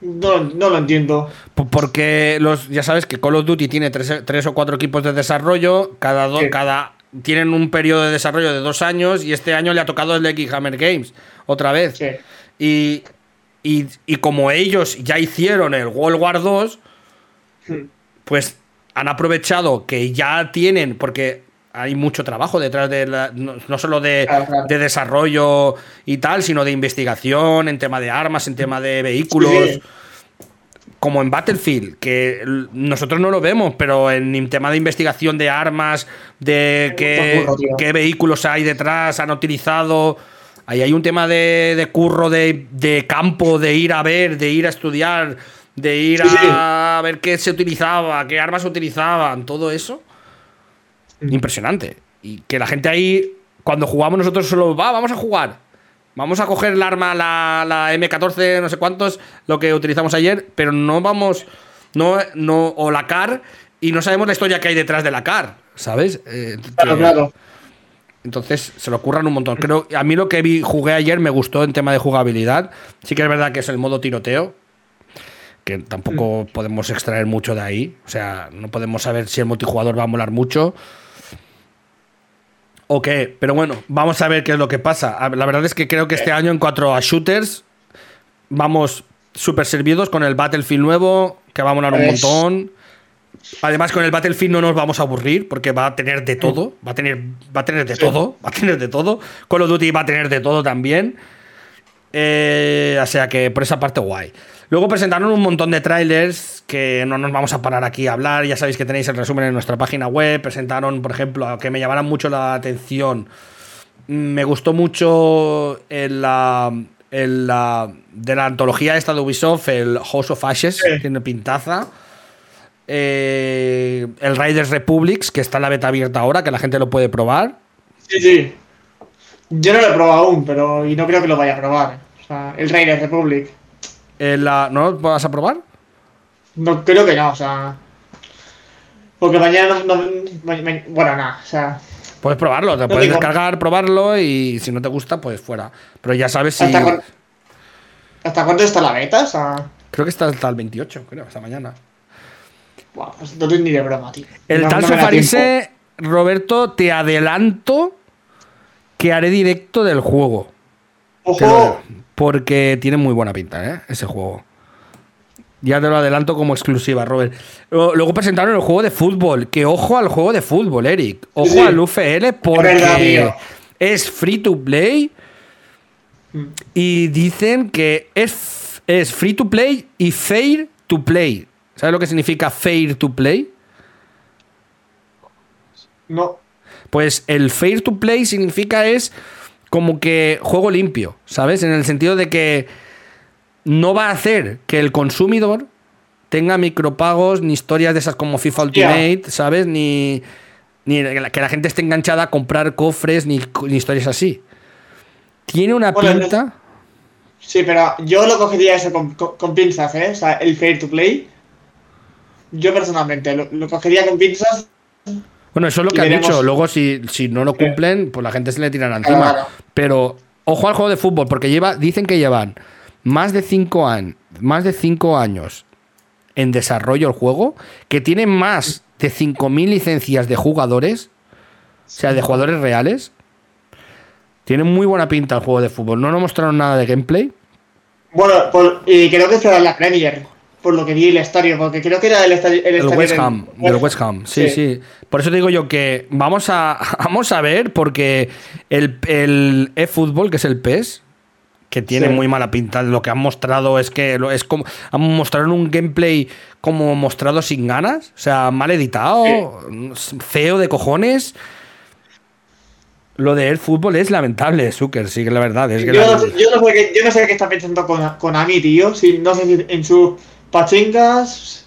No, no lo entiendo. Porque los, ya sabes que Call of Duty tiene tres, o cuatro equipos de desarrollo, cada, cada tienen un periodo de desarrollo de dos años y este año le ha tocado el X Hammer Games otra vez. Y, como ellos ya hicieron el World War 2, hmm. pues han aprovechado que ya tienen, porque hay mucho trabajo detrás de no, solo de, desarrollo y tal, sino de investigación en tema de armas, en tema de vehículos como en Battlefield, que nosotros no lo vemos, pero en tema de investigación de armas, de qué, vehículos hay detrás, han utilizado. Ahí hay un tema de, curro, de, campo, de ir a ver, de ir a estudiar, de ir a ver qué se utilizaba, qué armas se utilizaban, todo eso. Impresionante. Y que la gente ahí, cuando jugamos nosotros solo va, vamos a jugar. Vamos a coger el arma, la, M14, no sé cuántos, lo que utilizamos ayer, pero no vamos. No, no, o la CAR y no sabemos la historia que hay detrás de la car, ¿sabes? Eh, Claro, que- claro. Entonces se lo ocurran un montón. Creo, a mí lo que vi, jugué ayer me gustó en tema de jugabilidad. Sí que es verdad que es el modo tiroteo, que tampoco podemos extraer mucho de ahí. O sea, no podemos saber si el multijugador va a molar mucho. O qué, pero bueno, vamos a ver qué es lo que pasa. La verdad es que creo que este año en cuanto a shooters vamos súper servidos con el Battlefield nuevo, que va a molar un Es- montón. Además, con el Battlefield no nos vamos a aburrir porque va a tener de todo. Va a tener, va a tener de todo. Va a tener de todo. Call of Duty va a tener de todo también. Eh, o sea que por esa parte guay. Luego presentaron un montón de trailers que no nos vamos a parar aquí a hablar. Ya sabéis que tenéis el resumen en nuestra página web. Presentaron, por ejemplo, que me llamaran mucho la atención. Me gustó mucho el, la, la- de la antología esta de Ubisoft, el House of Ashes, Sí. tiene pintaza. Eh, el Riders Republics, que está en la beta abierta ahora, que la gente lo puede probar. Sí, sí. Yo no lo he probado aún, pero y no creo que lo vaya a probar. O sea, el Raider Republic. Eh, la- ¿No lo vas a probar? No creo que no, o sea. Porque mañana no. no- ma- ma- bueno, nada, o sea. Puedes probarlo, te No puedes descargar, probarlo y si no te gusta, pues fuera. Pero ya sabes si. ¿Hasta, cuán- ¿Hasta cuánto está la beta? O sea. Creo que está hasta el 28, creo, hasta mañana. Buah, pues no ni de broma, tío. El No- tal Sofarise, Roberto, te adelanto que haré directo del juego. Ojo. Porque tiene muy buena pinta, ¿eh? Ese juego. Ya te lo adelanto como exclusiva, Robert. Luego presentaron el juego de fútbol. Que ojo al juego de fútbol, Eric. Ojo Sí. al UFL porque es free to play. Mm. Y dicen que es, es free to play y fair to play. ¿Sabes lo que significa fair to play? No. Pues el fair to play significa es como que juego limpio, ¿sabes? En el sentido de que no va a hacer que el consumidor tenga micropagos ni historias de esas como FIFA. Ultimate, ¿sabes? Ni, ni que la gente esté enganchada a comprar cofres ni, ni historias así. Tiene una Bueno, no- pinta. Sí, pero yo lo cogería eso con, con- con pinzas, ¿eh? O sea, el fair to play. Yo personalmente lo, lo cogería con pinzas. Bueno, eso es lo que han veremos- dicho. Luego, si, si no lo cumplen, pues la gente se le tirará encima. claro. Pero ojo al juego de fútbol, porque lleva, dicen que llevan más de 5 años, más de cinco años en desarrollo el juego, que tiene más de 5.000 licencias de jugadores, o sea, de jugadores reales. Tiene muy buena pinta el juego de fútbol. No nos mostraron nada de gameplay. Bueno, por- y creo que será la Premier, por lo que vi el estadio, porque creo que era el estadio. El, El estadio West Ham, del West Ham, sí, sí, Por eso digo yo que vamos a, vamos a ver, porque el, el eFootball, que es el PES, que tiene Sí. muy mala pinta, lo que han mostrado es que es como han mostrado un gameplay como mostrado sin ganas, o sea, mal editado, feo de cojones. Lo de eFootball es lamentable, Zucker, sí que la verdad. Es que Yo, la- no sé, yo, no sé qué, yo no sé qué está pensando con, Konami, tío. Si, no sé si en sus pachingas.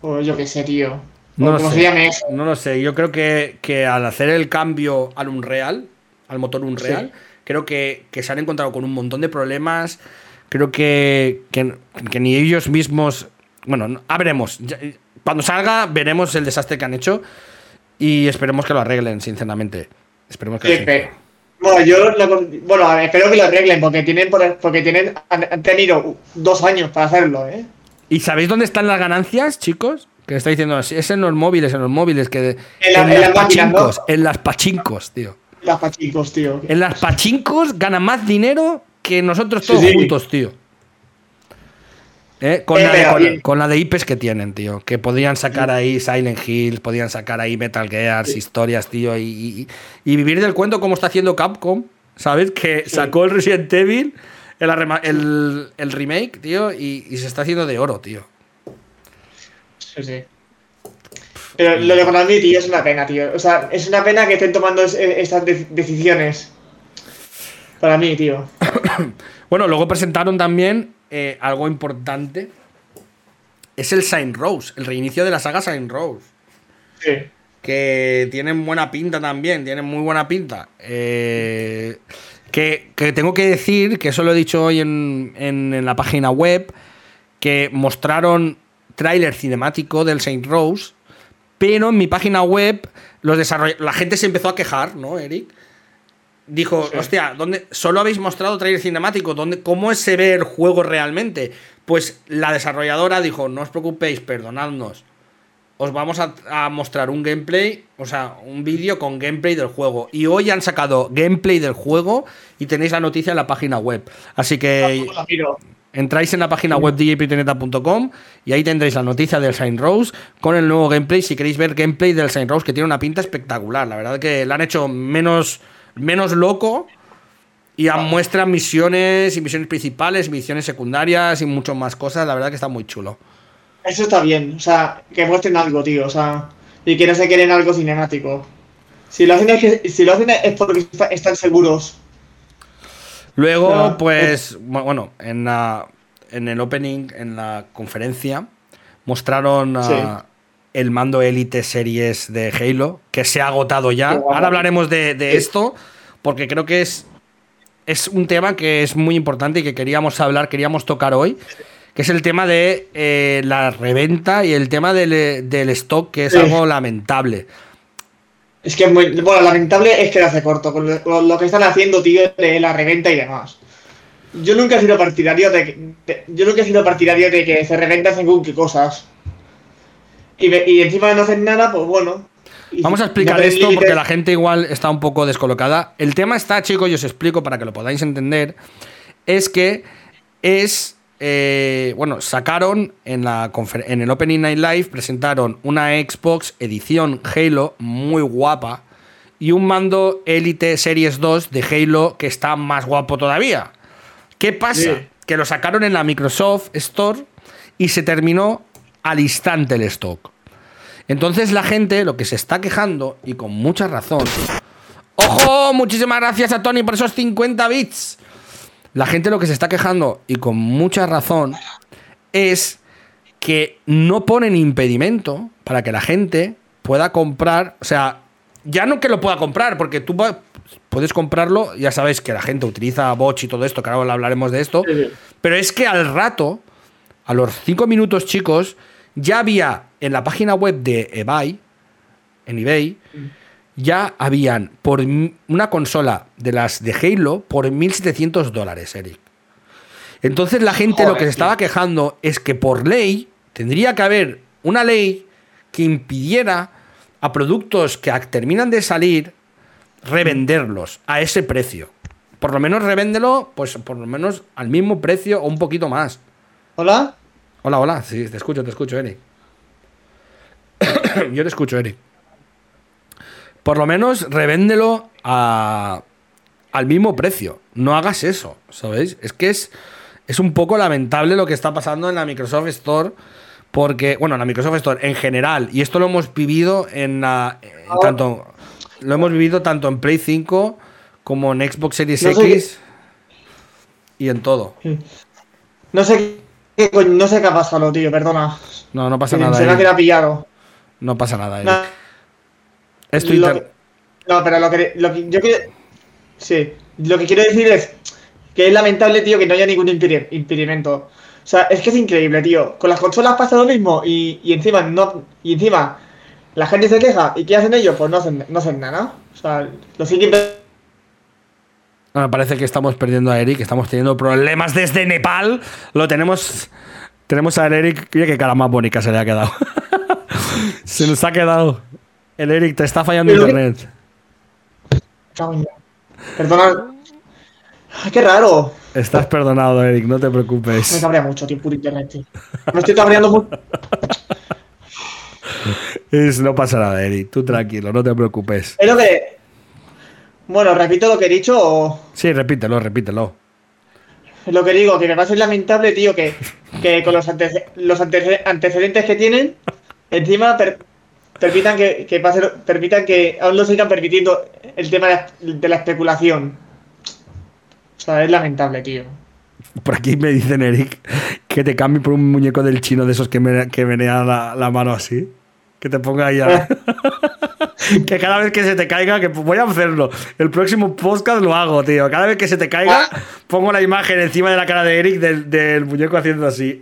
O yo qué sé, tío. No lo sé. No lo. Yo creo que, que al hacer el cambio al Unreal, al motor Unreal, creo que, que se han encontrado con un montón de problemas. Creo que, que, que ni ellos mismos. Bueno, no- ah, veremos. Cuando salga, veremos el desastre que han hecho. Y esperemos que lo arreglen, sinceramente. Esperemos que Sí, lo. Bueno, yo lo- bueno, espero que lo arreglen, porque tienen, por- porque tienen, han, han tenido dos años para hacerlo, ¿eh? ¿Y sabéis dónde están las ganancias, chicos? Que está diciendo, es en los móviles, en los móviles, que En la- en las las máquinas, ¿no? pachincos, en las pachincos, tío. Las pachincos, tío. En las pachincos gana más dinero que nosotros todos sí. juntos, tío. ¿Eh? Con, Eh, la de, pero con- bien. con la de IPs que tienen, tío. Que podrían sacar ahí Silent Hills, podrían sacar ahí Metal Gears, historias, tío. Y, y- y vivir del cuento como está haciendo Capcom, ¿sabes? Que sacó el Resident Evil, el, arrema- el- el remake, tío, y, y se está haciendo de oro, tío. Sí, sí. Pero lo de Konami, tío, es una pena, tío. O sea, es una pena que estén tomando es- estas de- decisiones. Para mí, tío. Bueno, luego presentaron también eh, algo importante. Es el Saint Rose, el reinicio de la saga Saint Rose. Sí. que tienen buena pinta también, tienen muy buena pinta. Eh, que, que tengo que decir, que eso lo he dicho hoy en, en- en la página web, que mostraron tráiler cinemático del Saint Rose Pero en mi página web, los la gente se empezó a quejar, ¿no, Eric? Dijo, hostia, ¿dónde solo habéis mostrado trailer cinemático? ¿Dónde, ¿Cómo se ve el juego realmente? Pues la desarrolladora dijo, no os preocupéis, perdonadnos. Os vamos a, mostrar un gameplay, o sea, un vídeo con gameplay del juego. Y hoy han sacado gameplay del juego y tenéis la noticia en la página web. Así que entráis en la página web djpitineta.com y ahí tendréis la noticia del Saint Rose con el nuevo gameplay. Si queréis ver gameplay del Saint Rose, que tiene una pinta espectacular. La verdad que la han hecho menos, menos loco y muestran misiones y misiones principales, misiones secundarias y muchas más cosas. La verdad que está muy chulo. Eso está bien, o sea, que muestren algo, tío, o sea, y que no se quieren algo cinemático. Si lo hacen es, si lo hacen es porque están seguros. Luego, pues, bueno, en, la, en el opening, en la conferencia, mostraron el mando Elite Series de Halo, que se ha agotado ya. Ahora hablaremos de, de esto, porque creo que es es un tema que es muy importante y que queríamos hablar, queríamos tocar hoy, que es el tema de eh, la reventa y el tema del, stock, que es algo lamentable. Es que, muy, bueno, lamentable es que hace corto con lo, que están haciendo, tío, de la reventa y demás. Yo nunca he sido partidario de, yo nunca he sido partidario de que se reventa según qué cosas. Y, y encima de no hacen nada, pues bueno, Vamos a explicar esto porque la gente igual está un poco descolocada. El tema está, chicos, y os explico para que lo podáis entender, es que es... Eh, bueno, sacaron en, la en el Opening Night Live, presentaron una Xbox edición Halo muy guapa y un mando Elite Series 2 de Halo que está más guapo todavía. ¿Qué pasa? Que lo sacaron en la Microsoft Store y se terminó al instante el stock. Entonces la gente lo que se está quejando, y con mucha razón. ¡Ojo! Muchísimas gracias a Tony por esos 50 bits. La gente lo que se está quejando, y con mucha razón, es que no ponen impedimento para que la gente pueda comprar. O sea, ya no que lo pueda comprar, porque tú puedes comprarlo, ya sabes que la gente utiliza bots y todo esto, que ahora hablaremos de esto. Pero es que al rato, a los 5 minutos, chicos, ya había en la página web de eBay, en eBay, ya habían por una consola de las de Halo por 1.700 dólares, Eric. Entonces la gente lo que se estaba quejando es que por ley tendría que haber una ley que impidiera a productos que terminan de salir revenderlos a ese precio. Por lo menos revéndelo, pues por lo menos al mismo precio o un poquito más. ¿Hola? Hola, hola, sí, te escucho, te escucho, Eric. Yo te escucho, Eric. Por lo menos revéndelo a, al mismo precio. No hagas eso, ¿sabéis? Es que es, es un poco lamentable lo que está pasando en la Microsoft Store. Porque, bueno, en la Microsoft Store en general, y esto lo hemos vivido en la. tanto, lo hemos vivido tanto en Play 5 como en Xbox Series X y en todo. No sé no sé qué ha pasado, tío, perdona. No, no pasa nada. Se me ha pillado. No pasa nada, no, Es Twitter. no, pero lo que, lo que yo quiero. Sí, lo que quiero decir es que es lamentable, tío, que no haya ningún impedimento. O sea, es que es increíble, tío. Con las consolas pasa lo mismo y, y encima no. Y encima la gente se queja. ¿Y qué hacen ellos? Pues no hacen, no hacen nada. O sea, lo siguen me parece que estamos perdiendo a Eric, estamos teniendo problemas desde Nepal. Lo tenemos. Tenemos a Eric. Mira qué cara más bonita se le ha quedado. se nos ha quedado. El Eric, te está fallando internet. Perdona. qué raro. Estás perdonado, Eric, no te preocupes. Me cabrea mucho, tío, puro internet, tío. Me estoy cabreando mucho. no pasa nada, Eric. Tú tranquilo, no te preocupes. Es lo que bueno, repito lo que he dicho o... Sí, repítelo, repítelo. Lo que digo, que me parece lamentable, tío, que, con los, los antecedentes que tienen, encima permitan que, que permitan que aún lo sigan permitiendo el tema de, la especulación. O sea, es lamentable, tío. Por aquí me dicen, Eric, que te cambie por un muñeco del chino de esos que, me, que menea la, la mano así. Que te ponga ahí a... que cada vez que se te caiga, que voy a hacerlo. El próximo podcast lo hago, tío. Cada vez que se te caiga, ah. pongo la imagen encima de la cara de Eric del, muñeco haciendo así.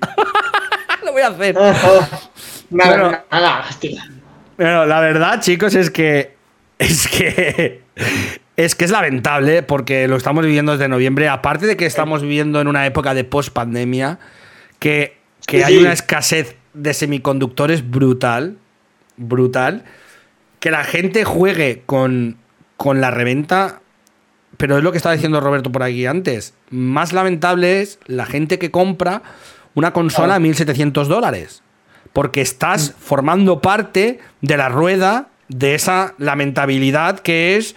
lo voy a hacer. Nada, nada, tío. Pero la verdad, chicos, es que. Es que. Es que es lamentable porque lo estamos viviendo desde noviembre. Aparte de que estamos viviendo en una época de post-pandemia, que, que Sí, hay sí. una escasez de semiconductores brutal. Brutal. Que la gente juegue con, con la reventa. Pero es lo que estaba diciendo Roberto por aquí antes. Más lamentable es la gente que compra una consola a 1.700 dólares. Porque estás formando parte de la rueda de esa lamentabilidad que es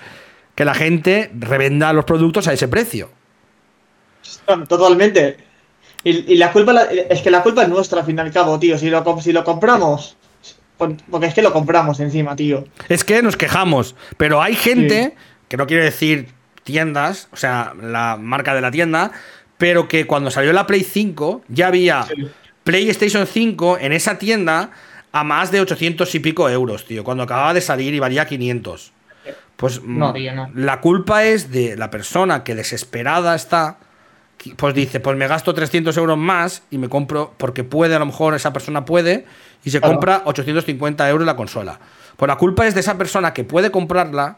que la gente revenda los productos a ese precio. Totalmente. Y, y la culpa la- es que la culpa es nuestra, al fin y al cabo, tío. Si lo, si lo compramos, por- porque es que lo compramos encima, tío. Es que nos quejamos, pero hay gente, que no quiero decir tiendas, o sea, la marca de la tienda, pero que cuando salió la Play 5 ya había Sí. PlayStation 5 en esa tienda a más de 800 y pico euros, tío, cuando acababa de salir y valía 500. Pues No, mm, tío, no. la culpa es de la persona que desesperada está, pues dice, pues me gasto 300 euros más y me compro, porque puede, a lo mejor esa persona puede, y se Claro. compra 850 euros la consola. Pues la culpa es de esa persona que puede comprarla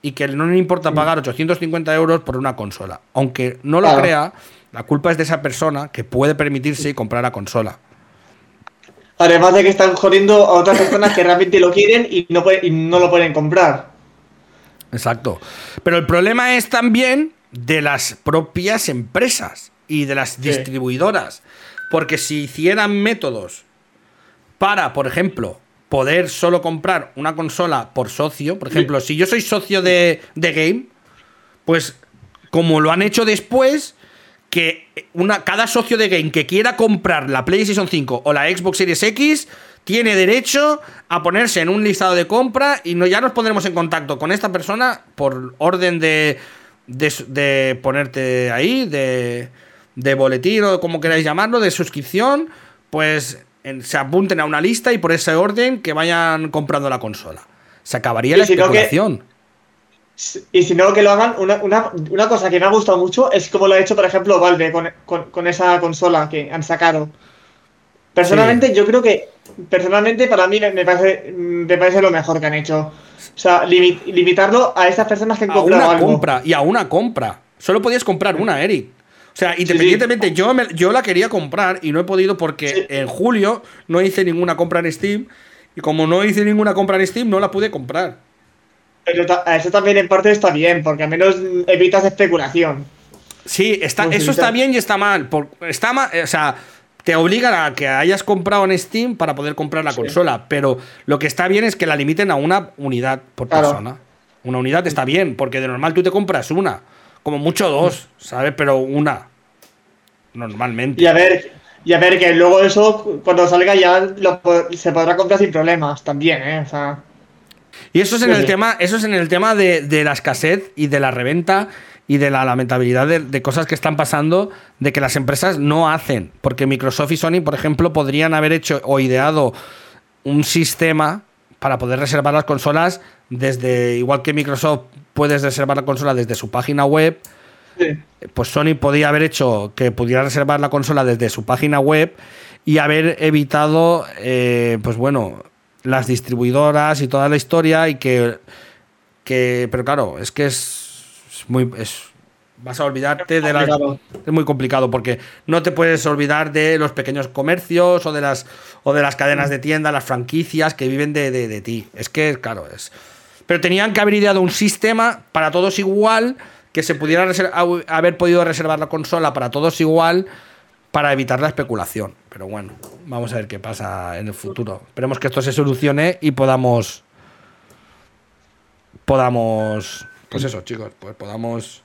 y que no le importa pagar 850 euros por una consola. Aunque no lo Claro. crea, la culpa es de esa persona que puede permitirse comprar la consola. Además de que están jodiendo a otras personas que realmente lo quieren y no, puede- y no lo pueden comprar. Exacto. Pero el problema es también de las propias empresas y de las distribuidoras. Porque si hicieran métodos para, por ejemplo, poder solo comprar una consola por socio, por ejemplo, si yo soy socio de, de Game, pues como lo han hecho después, que una, cada socio de Game que quiera comprar la PlayStation 5 o la Xbox Series X tiene derecho a ponerse en un listado de compra y no, ya nos pondremos en contacto con esta persona por orden de, de, ponerte ahí, de, de boletín o como queráis llamarlo, de suscripción, pues en- se apunten a una lista y por ese orden que vayan comprando la consola. Se acabaría la que- especulación. Y si no, que lo hagan. Una, una, una cosa que me ha gustado mucho es como lo ha hecho, por ejemplo, Valve con, con, con esa consola que han sacado. Personalmente, yo creo que. Personalmente, para mí me, parece, me parece lo mejor que han hecho. O sea, limi- limitarlo a esas personas que han a comprado una algo. compra y a una compra. Solo podías comprar una, Eric. O sea, independientemente, Yo, me- yo la quería comprar y no he podido porque en julio no hice ninguna compra en Steam. Y como no hice ninguna compra en Steam, no la pude comprar. Pero eso también en parte está bien, porque al menos evitas especulación. Sí, está, Pues eso está bien y está mal. por- está mal, o sea, te obligan a que hayas comprado en Steam para poder comprar la Sí. consola. Pero lo que está bien es que la limiten a una unidad por Claro. persona. Una unidad está bien, porque de normal tú te compras una. Como mucho dos, ¿sabes? Pero una. Normalmente. Y a ver, y a ver que luego eso, cuando salga ya lo se podrá comprar sin problemas también, ¿eh? O sea, Y eso es en Sí, el tema, eso es en el tema de, de la escasez y de la reventa y de la lamentabilidad de, de cosas que están pasando, de que las empresas no hacen. Porque Microsoft y Sony, por ejemplo, podrían haber hecho o ideado un sistema para poder reservar las consolas desde, igual que Microsoft puedes reservar la consola desde su página web, sí. pues Sony podía haber hecho que pudiera reservar la consola desde su página web y haber evitado, eh, pues bueno, las distribuidoras y toda la historia y que, que pero claro, es que es, muy, es, vas a olvidarte de las, es muy complicado porque no te puedes olvidar de los pequeños comercios o de las, o de las cadenas de tiendas, las franquicias que viven de, de- de ti. Es que, claro, es. Pero tenían que haber ideado un sistema para todos igual, que se pudiera haber podido reservar la consola para todos igual, para evitar la especulación. Pero bueno, vamos a ver qué pasa en el futuro. Esperemos que esto se solucione y podamos. Podamos. Pues eso, chicos, pues podamos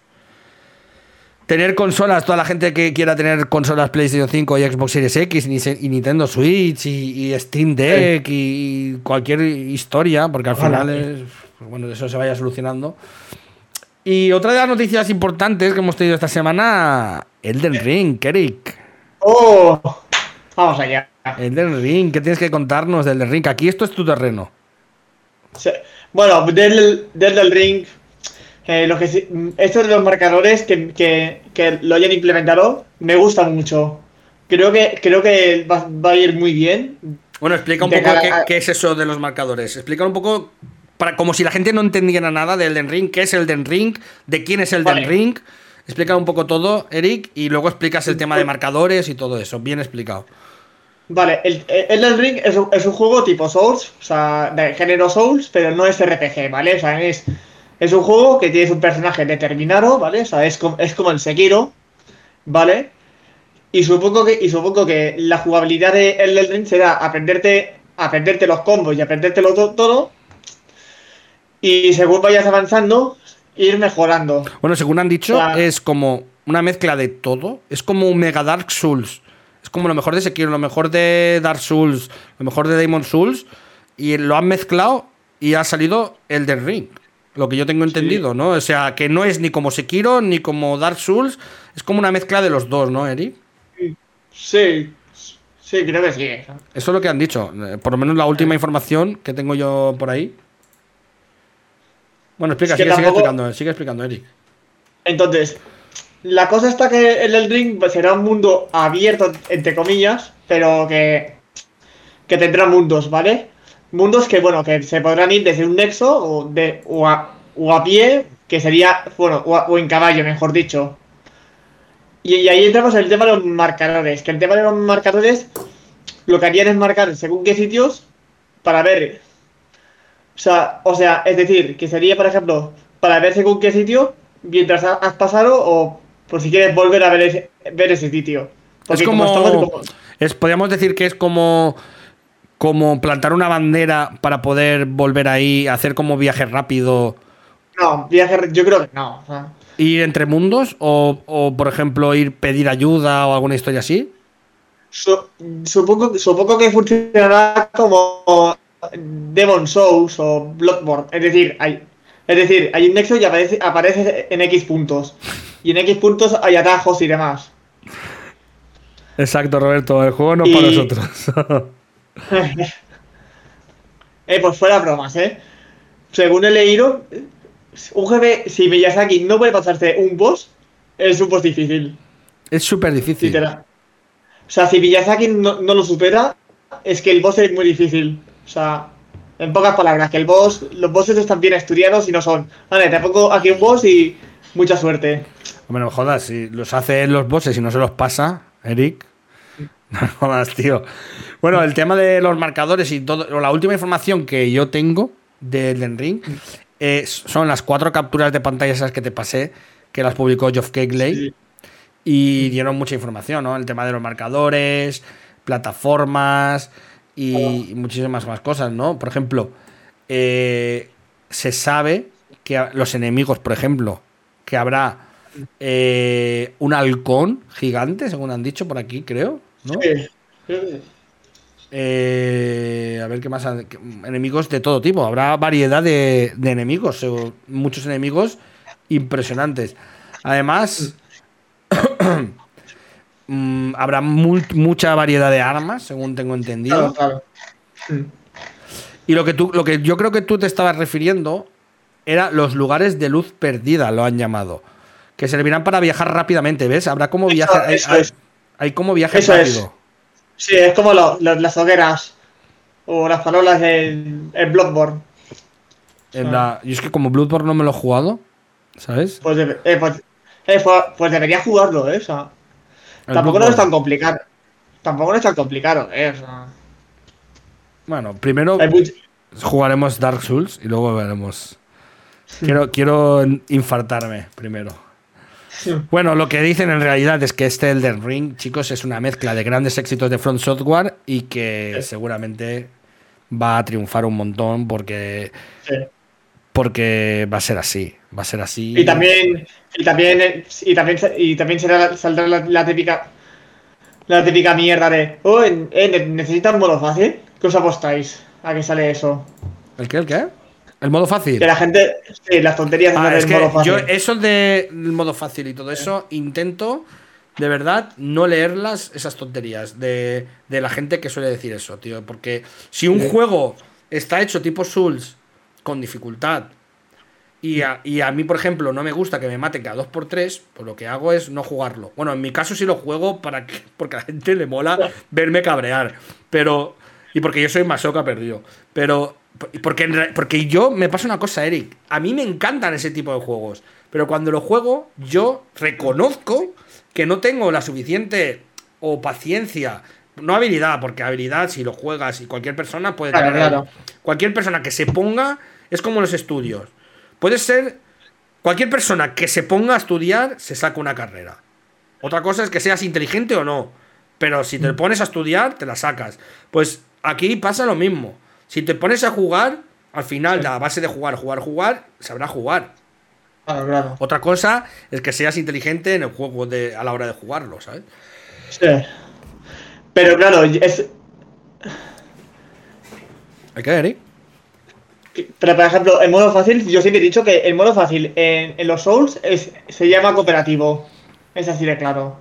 tener consolas, toda la gente que quiera tener consolas PlayStation 5 y Xbox Series X y, Nintendo Switch y, y Steam Deck y cualquier historia, porque al final es, pues bueno, eso se vaya solucionando. Y otra de las noticias importantes que hemos tenido esta semana, Elden Ring, Eric. ¡Oh! Vamos allá. Elden Ring, ¿qué tienes que contarnos del Elden Ring? Aquí esto es tu terreno. Bueno, del, del, del ring, eh, lo que estos de los marcadores que, que, que lo hayan implementado me gustan mucho. Creo que, creo que va, va a ir muy bien. Bueno, explica un poco qué, es eso de los marcadores. Explica un poco, para, como si la gente no entendiera nada del Den Ring, qué es el Den Ring, de quién es el Den Ring. Explica un poco todo, Eric, y luego explicas el tema de marcadores y todo eso. Bien explicado. Vale, el Elden Ring es un, es un, juego tipo Souls, o sea, de género Souls, pero no es RPG, ¿vale? O sea, es, es un juego que tienes un personaje determinado, ¿vale? O sea, es como, es como el Sekiro, ¿vale? Y supongo que, y supongo que la jugabilidad de Elden Ring será aprenderte, aprenderte los combos y aprendértelo todo, todo. Y según vayas avanzando, ir mejorando. Bueno, según han dicho, es como una mezcla de todo. Es como un Mega Dark Souls es como lo mejor de Sekiro, lo mejor de Dark Souls, lo mejor de Demon Souls, y lo han mezclado y ha salido el del Ring. Lo que yo tengo entendido, ¿no? O sea, que no es ni como Sekiro ni como Dark Souls, es como una mezcla de los dos, ¿no, Eric? Sí, sí, creo que sí. Eso es lo que han dicho, eh, por lo menos la última información que tengo yo por ahí. Bueno, explica, sigue, sigue, explicando, sigue explicando, Eric. Entonces, la cosa está que el Ring pues, será un mundo abierto, entre comillas, pero que, que tendrá mundos, ¿vale? Mundos que, bueno, que se podrán ir desde un nexo o, de, o, a, pie, que sería, bueno, o, en caballo, mejor dicho. Y, ahí entramos en el tema de los marcadores, que el tema de los marcadores lo que harían es marcar según qué sitios para ver. O sea, o sea, es decir, que sería, por ejemplo, para ver según qué sitio mientras has pasado o por si quieres volver a ver ese, ver ese sitio. es como, es, podríamos decir que es como, como plantar una bandera para poder volver ahí, hacer como viaje rápido. No, viaje, yo creo que no. ¿Ir entre mundos? O, por ejemplo, ir pedir ayuda o alguna historia así? supongo, supongo que funcionará como Demon Souls o Bloodborne. Es decir, hay, es decir, hay un nexo y aparece, aparece en X puntos. Y en X puntos hay atajos y demás. Exacto, Roberto. El juego no es para nosotros. eh, pues fuera bromas, ¿eh? Según he leído, un GB, si Miyazaki no puede pasarse un boss, es un boss difícil. Es súper difícil. O sea, si Miyazaki no, no, lo supera, es que el boss es muy difícil. O sea, en pocas palabras, que el boss, los bosses están bien estudiados y no son. Vale, te pongo aquí un boss y mucha suerte. Hombre, no jodas, si los hace los bosses y no se los pasa, Eric. No jodas, tío. Bueno, el tema de los marcadores y todo. La última información que yo tengo del Den Ring son las cuatro capturas de pantalla esas que te pasé, que las publicó Geoff Kegley. Y dieron mucha información, ¿no? El tema de los marcadores, plataformas y, muchísimas más cosas, ¿no? Por ejemplo, eh, se sabe que los enemigos, por ejemplo, que habrá eh, un halcón gigante, según han dicho por aquí, creo. ¿no? Eh, a ver qué más. Enemigos de todo tipo. Habrá variedad de, enemigos. Muchos enemigos impresionantes. Además, mm, habrá mucha variedad de armas, según tengo entendido. Y lo que, tú, lo que yo creo que tú te estabas refiriendo era los lugares de luz perdida, lo han llamado. Que servirán para viajar rápidamente, ¿ves? Habrá como viaje. hay, como viaje rápido. Sí, es como las hogueras o las farolas en, en Bloodborne. En la, y es que como Bloodborne no me lo he jugado, ¿sabes? Pues, eh, pues, eh, pues, debería jugarlo, ¿eh? Tampoco no es tan complicado. Tampoco no es tan complicado, ¿eh? Bueno, primero jugaremos Dark Souls y luego veremos. Quiero, quiero infartarme primero. Bueno, lo que dicen en realidad es que este Elden Ring, chicos, es una mezcla de grandes éxitos de Front Software y que seguramente va a triunfar un montón porque, porque va a ser así. Va a ser así. Y también, y también, y también, y también será, saldrá la, típica la típica mierda de oh, eh, necesitan modo fácil. ¿Qué os apostáis a que sale eso? ¿El qué? ¿El qué? El modo fácil. Que la gente. Sí, las tonterías ah, modo fácil. Yo, eso del modo fácil y todo eso, intento de verdad no leerlas, esas tonterías de, la gente que suele decir eso, tío. Porque si un juego está hecho tipo Souls con dificultad y a, y a, mí, por ejemplo, no me gusta que me maten cada 2x3, pues lo que hago es no jugarlo. Bueno, en mi caso sí lo juego para que, porque a la gente le mola verme cabrear. Pero Y porque yo soy masoca perdido. Pero. Porque, porque yo me pasa una cosa, Eric. A mí me encantan ese tipo de juegos. Pero cuando lo juego, yo reconozco que no tengo la suficiente o paciencia. No habilidad, porque habilidad, si lo juegas y cualquier persona puede tener. Cualquier persona que se ponga. Es como los estudios. Puede ser. Cualquier persona que se ponga a estudiar se saca una carrera. Otra cosa es que seas inteligente o no. Pero si te pones a estudiar, te la sacas. Pues aquí pasa lo mismo. Si te pones a jugar, al final, la base de jugar, jugar, jugar, sabrá jugar. Otra cosa es que seas inteligente en el juego de, a la hora de jugarlo, ¿sabes? Sí. Pero claro, es. Hay que ver, ¿eh? Pero por ejemplo, en modo fácil, yo siempre he dicho que el modo fácil en, los Souls es, se llama cooperativo. Es así de claro.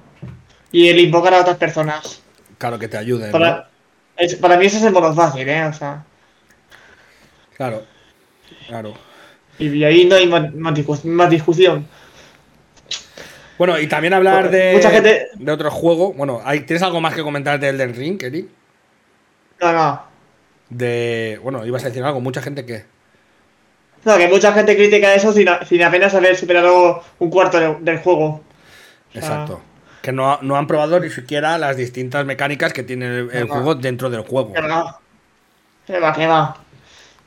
Y el invocar a otras personas. Claro, que te ayuden. Para, para mí ese es el modo fácil, ¿eh? O sea. Claro, claro. Y ahí no hay más, discusión. Bueno, y también hablar de, de otro juego. Bueno, ¿tienes algo más que comentar de Elden Ring, Kelly? No, no. De. Bueno, ibas a decir algo, mucha gente que. No, que mucha gente critica eso sin, apenas haber superado un cuarto del juego. Exacto. Que no, han probado ni siquiera las distintas mecánicas que tiene el, juego dentro del juego. Que va, que va.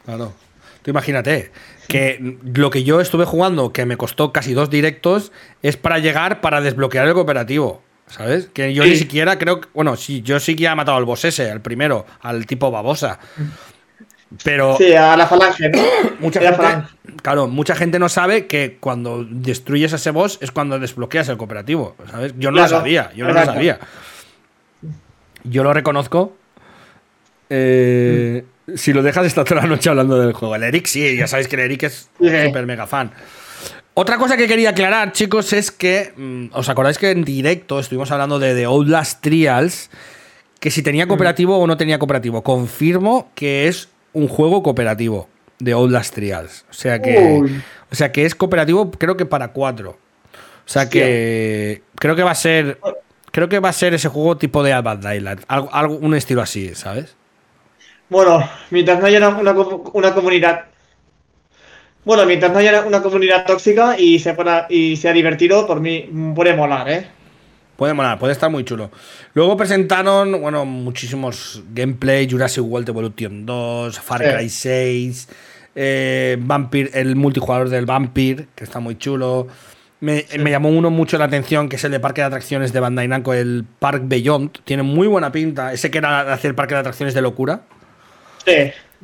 Claro. Tú imagínate, que lo que yo estuve jugando, que me costó casi dos directos, es para llegar para desbloquear el cooperativo. ¿Sabes? Que yo ni siquiera creo que. Bueno, sí, yo sí que he matado al boss ese, al primero, al tipo babosa. Pero. Sí, a la falange, mucha gente, Claro, mucha gente no sabe que cuando destruyes a ese boss es cuando desbloqueas el cooperativo. ¿Sabes? Yo no lo sabía, yo no lo sabía. Yo lo reconozco. Eh, si lo dejas, está toda la noche hablando del juego. El Eric, sí, ya sabéis que el Eric es súper mega fan. Otra cosa que quería aclarar, chicos, es que. Mm, ¿Os acordáis que en directo estuvimos hablando de The Outlast Trials? Que si tenía cooperativo o no tenía cooperativo. Confirmo que es un juego cooperativo de Outlast Trials. O sea que. O sea que es cooperativo, creo que para cuatro. O sea que. Creo que va a ser. Creo que va a ser ese juego tipo de Bad Island. algo, un estilo así, ¿sabes? Bueno, mientras no haya una, comunidad. Bueno, mientras no haya una comunidad tóxica y, se y sea divertido, por mí puede molar, ¿eh? Puede molar, puede estar muy chulo. Luego presentaron, bueno, muchísimos gameplay, Jurassic World Evolution 2, Far Cry 6, eh, Vampire, el multijugador del Vampire, que está muy chulo. Me, me, llamó uno mucho la atención, que es el de parque de atracciones de Bandai Namco, el Park Beyond. Tiene muy buena pinta. Ese que era hacer parque de atracciones de locura.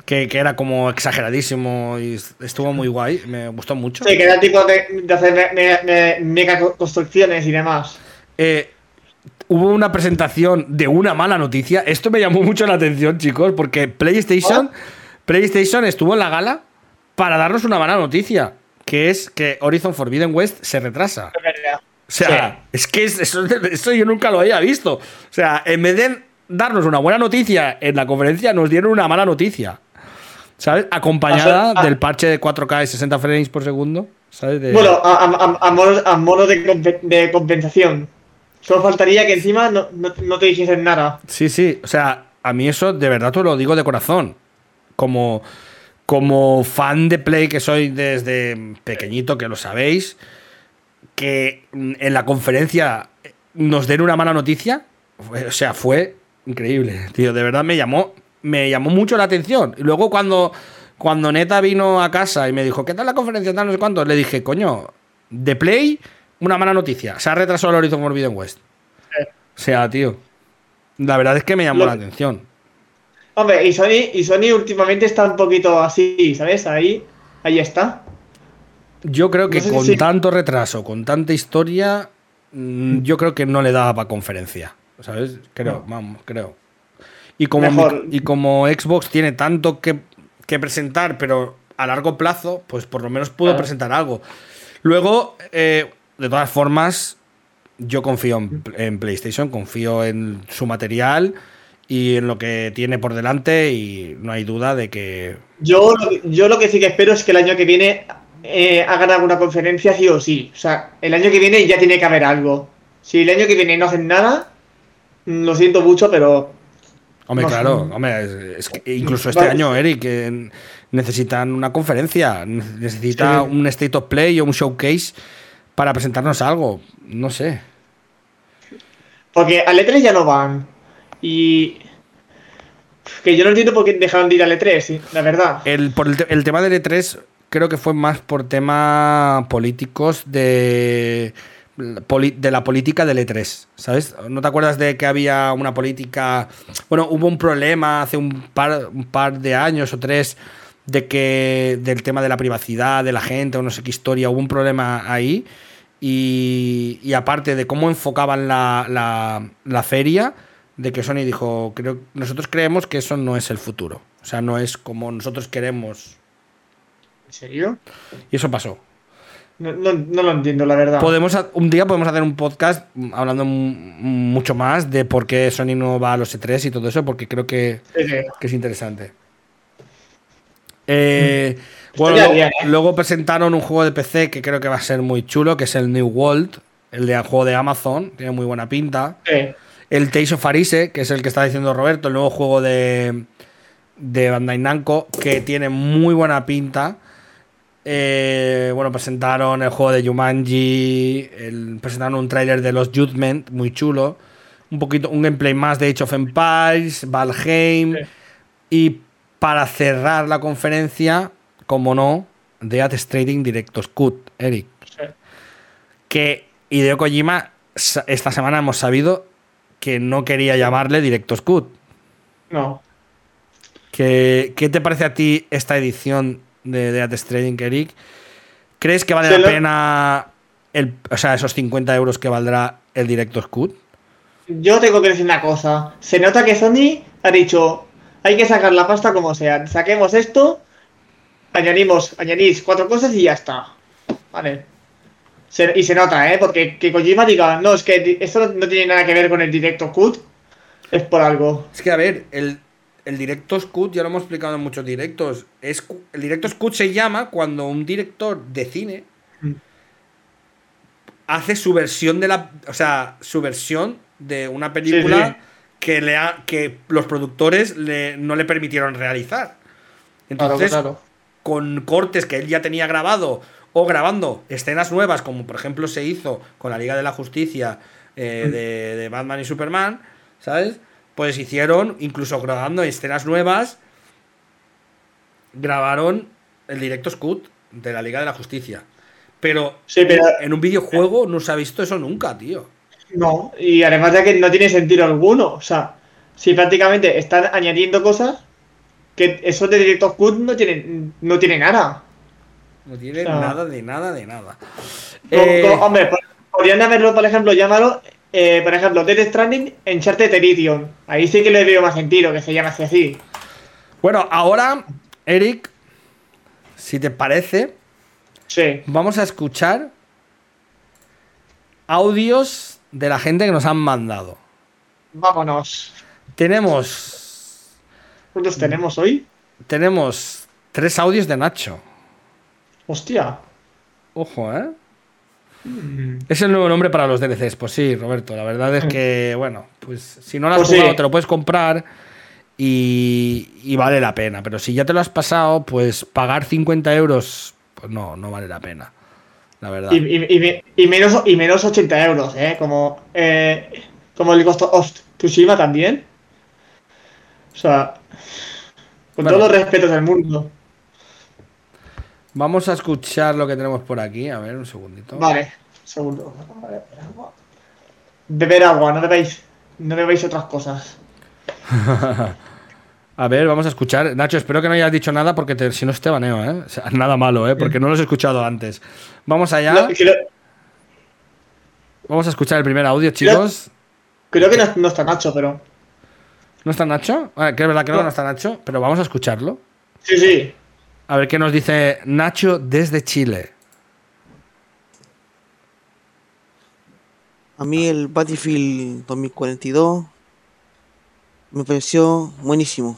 Que, era como exageradísimo y estuvo muy guay, me gustó mucho. Sí, que era el tipo de, hacer mega construcciones y demás. Eh, hubo una presentación de una mala noticia. Esto me llamó mucho la atención, chicos, porque PlayStation, PlayStation estuvo en la gala para darnos una mala noticia, que es que Horizon Forbidden West se retrasa. O sea, es que eso, eso, yo nunca lo había visto. O sea, en vez de darnos una buena noticia en la conferencia, nos dieron una mala noticia. ¿Sabes? Acompañada del parche de 4K y 60 frames por segundo. ¿sabes? Bueno, a, modo, de, compensación. Solo faltaría que encima no, te dijesen nada. Sí, sí. O sea, a mí eso de verdad te lo digo de corazón. Como, como fan de Play que soy desde pequeñito, que lo sabéis, que en la conferencia nos den una mala noticia. O sea, fue Increíble, tío. De verdad me llamó, me llamó mucho la atención. Y luego cuando, cuando Neta vino a casa y me dijo, ¿qué tal la conferencia? Tal, no sé cuánto. Le dije, coño, de Play, una mala noticia. Se ha retrasado el Horizon Forbidden West. O sea, tío. La verdad es que me llamó la atención. Hombre, y Sony, y Sony últimamente está un poquito así, ¿sabes? Ahí, ahí está. Yo creo que con tanto retraso, con tanta historia, mm, yo creo que no le daba para conferencia. ¿Sabes? Creo, vamos, creo. Y como, y como Xbox tiene tanto que, presentar, pero a largo plazo, pues por lo menos pudo presentar algo. Luego, eh, de todas formas, yo confío en, PlayStation, confío en su material y en lo que tiene por delante y no hay duda de que... Yo, yo lo que sí que espero es que el año que viene eh, hagan alguna conferencia sí o sí. O sea, el año que viene ya tiene que haber algo. Si el año que viene no hacen nada, lo siento mucho, pero. Hombre, claro, hombre, es, que incluso este año, Eric, que necesitan una conferencia, necesita Sí. un State of Play o un showcase para presentarnos algo. No sé. Porque al E3 ya no van. Y. Que yo no entiendo por qué dejaron de ir al E3, sí, la verdad. El, por el, te- el tema del E3 creo que fue más por temas políticos de, de la política del E3, ¿sabes? ¿No te acuerdas de que había una política... Bueno, hubo un problema hace un par, un par de años o tres de que del tema de la privacidad de la gente o no sé qué historia, hubo un problema ahí. Y, y aparte de cómo enfocaban la, la- la feria, de que Sony dijo, creo, nosotros creemos que eso no es el futuro. O sea, no es como nosotros queremos. ¿En serio? Y eso pasó. No, no- no lo entiendo, la verdad. Podemos, un día podemos hacer un podcast hablando mucho más de por qué Sony no va a los E3 y todo eso, porque creo que, Sí, sí. que es interesante. Eh, Mm. bueno, Estaría luego, bien, ¿eh? luego presentaron un juego de PC que creo que va a ser muy chulo, que es el New World, el de juego de Amazon, tiene muy buena pinta. Sí. El Tales of Arise, que es el que está diciendo Roberto, el nuevo juego de, de Bandai Namco, que tiene muy buena pinta. Eh, bueno, presentaron el juego de Jumanji, el- presentaron un tráiler de los Judgment, muy chulo. Un poquito, un gameplay más de Age of Empires, Valheim. Sí. Y para cerrar la conferencia, como no, Death Stranding Directos Cut, Eric sí. que Hideo Kojima esta semana hemos sabido que no quería llamarle Directos Cut. No. ¿Qué, qué te parece a ti esta edición de Death Stranding, Eric? ¿Crees que vale Se la lo- pena el, o sea, esos 50 euros que valdrá el Directos Cut? Yo tengo que decir una cosa. Se nota que Sony ha dicho, hay que sacar la pasta como sea. Saquemos esto, añadimos, añadís cuatro cosas y ya está. Vale. Se- y se nota, ¿eh? Porque que Kojima diga, no, es que esto no, no tiene nada que ver con el directo cut, es por algo. Es que, a ver, el, el Directos Cut, ya lo hemos explicado en muchos directos, es, el Directos Cut se llama cuando un director de cine Mm. hace su versión de la. O sea, su versión de una película Sí, sí. Que, le ha- que los productores le- no le permitieron realizar. Entonces, claro, claro. con cortes que él ya tenía grabado o grabando escenas nuevas, como por ejemplo se hizo con la Liga de la Justicia eh, Mm. de, de Batman y Superman, ¿sabes? Pues hicieron, incluso grabando escenas nuevas, grabaron el directo Scut de la Liga de la Justicia. Pero, Sí, pero- en un videojuego no se ha visto eso nunca, tío. No, y además de que no tiene sentido alguno. O sea, si prácticamente están añadiendo cosas, que eso de directo cut no tiene, no tiene nada. No tiene O sea- nada de nada de nada. Como- Eh, como- hombre, po- podrían haberlo, por ejemplo, llamado, eh, por ejemplo, Death Stranding Uncharted Edition. Ahí sí que le veo más sentido que se llame así. así. bueno, ahora, Eric, si te parece, Sí. vamos a escuchar audios de la gente que nos han mandado. Vámonos. Tenemos, ¿Cuántos tenemos hoy? tenemos tres audios de Nacho. Hostia. Ojo, ¿eh? Es el nuevo nombre para los DLCs. Pues sí, Roberto. La verdad es que, bueno, pues si no lo has Pues sí. jugado, te lo puedes comprar y, y vale la pena. Pero si ya te lo has pasado, pues pagar 50 euros, pues no, no vale la pena. La verdad. Y, y- y me- y menos, y menos 80 euros, ¿eh? Como, eh, como el Ghost of Tsushima también. O sea, con Bueno. todos los respetos del mundo. Vamos a escuchar lo que tenemos por aquí. A ver, un segundito. Vale, segundo. Vale, agua. Beber agua, no bebéis, no bebéis otras cosas. A ver, vamos a escuchar. Nacho, espero que no hayas dicho nada porque te- si no te baneo, ¿eh? O sea, nada malo, ¿eh? Porque no los he escuchado antes. Vamos allá. No, creo, Vamos a escuchar el primer audio, chicos. creo que no, no está Nacho, pero. ¿No está Nacho? Ah, que es verdad que no está Nacho, pero vamos a escucharlo. Sí, sí. A ver qué nos dice Nacho desde Chile. A mí el Battlefield 2042 me pareció buenísimo.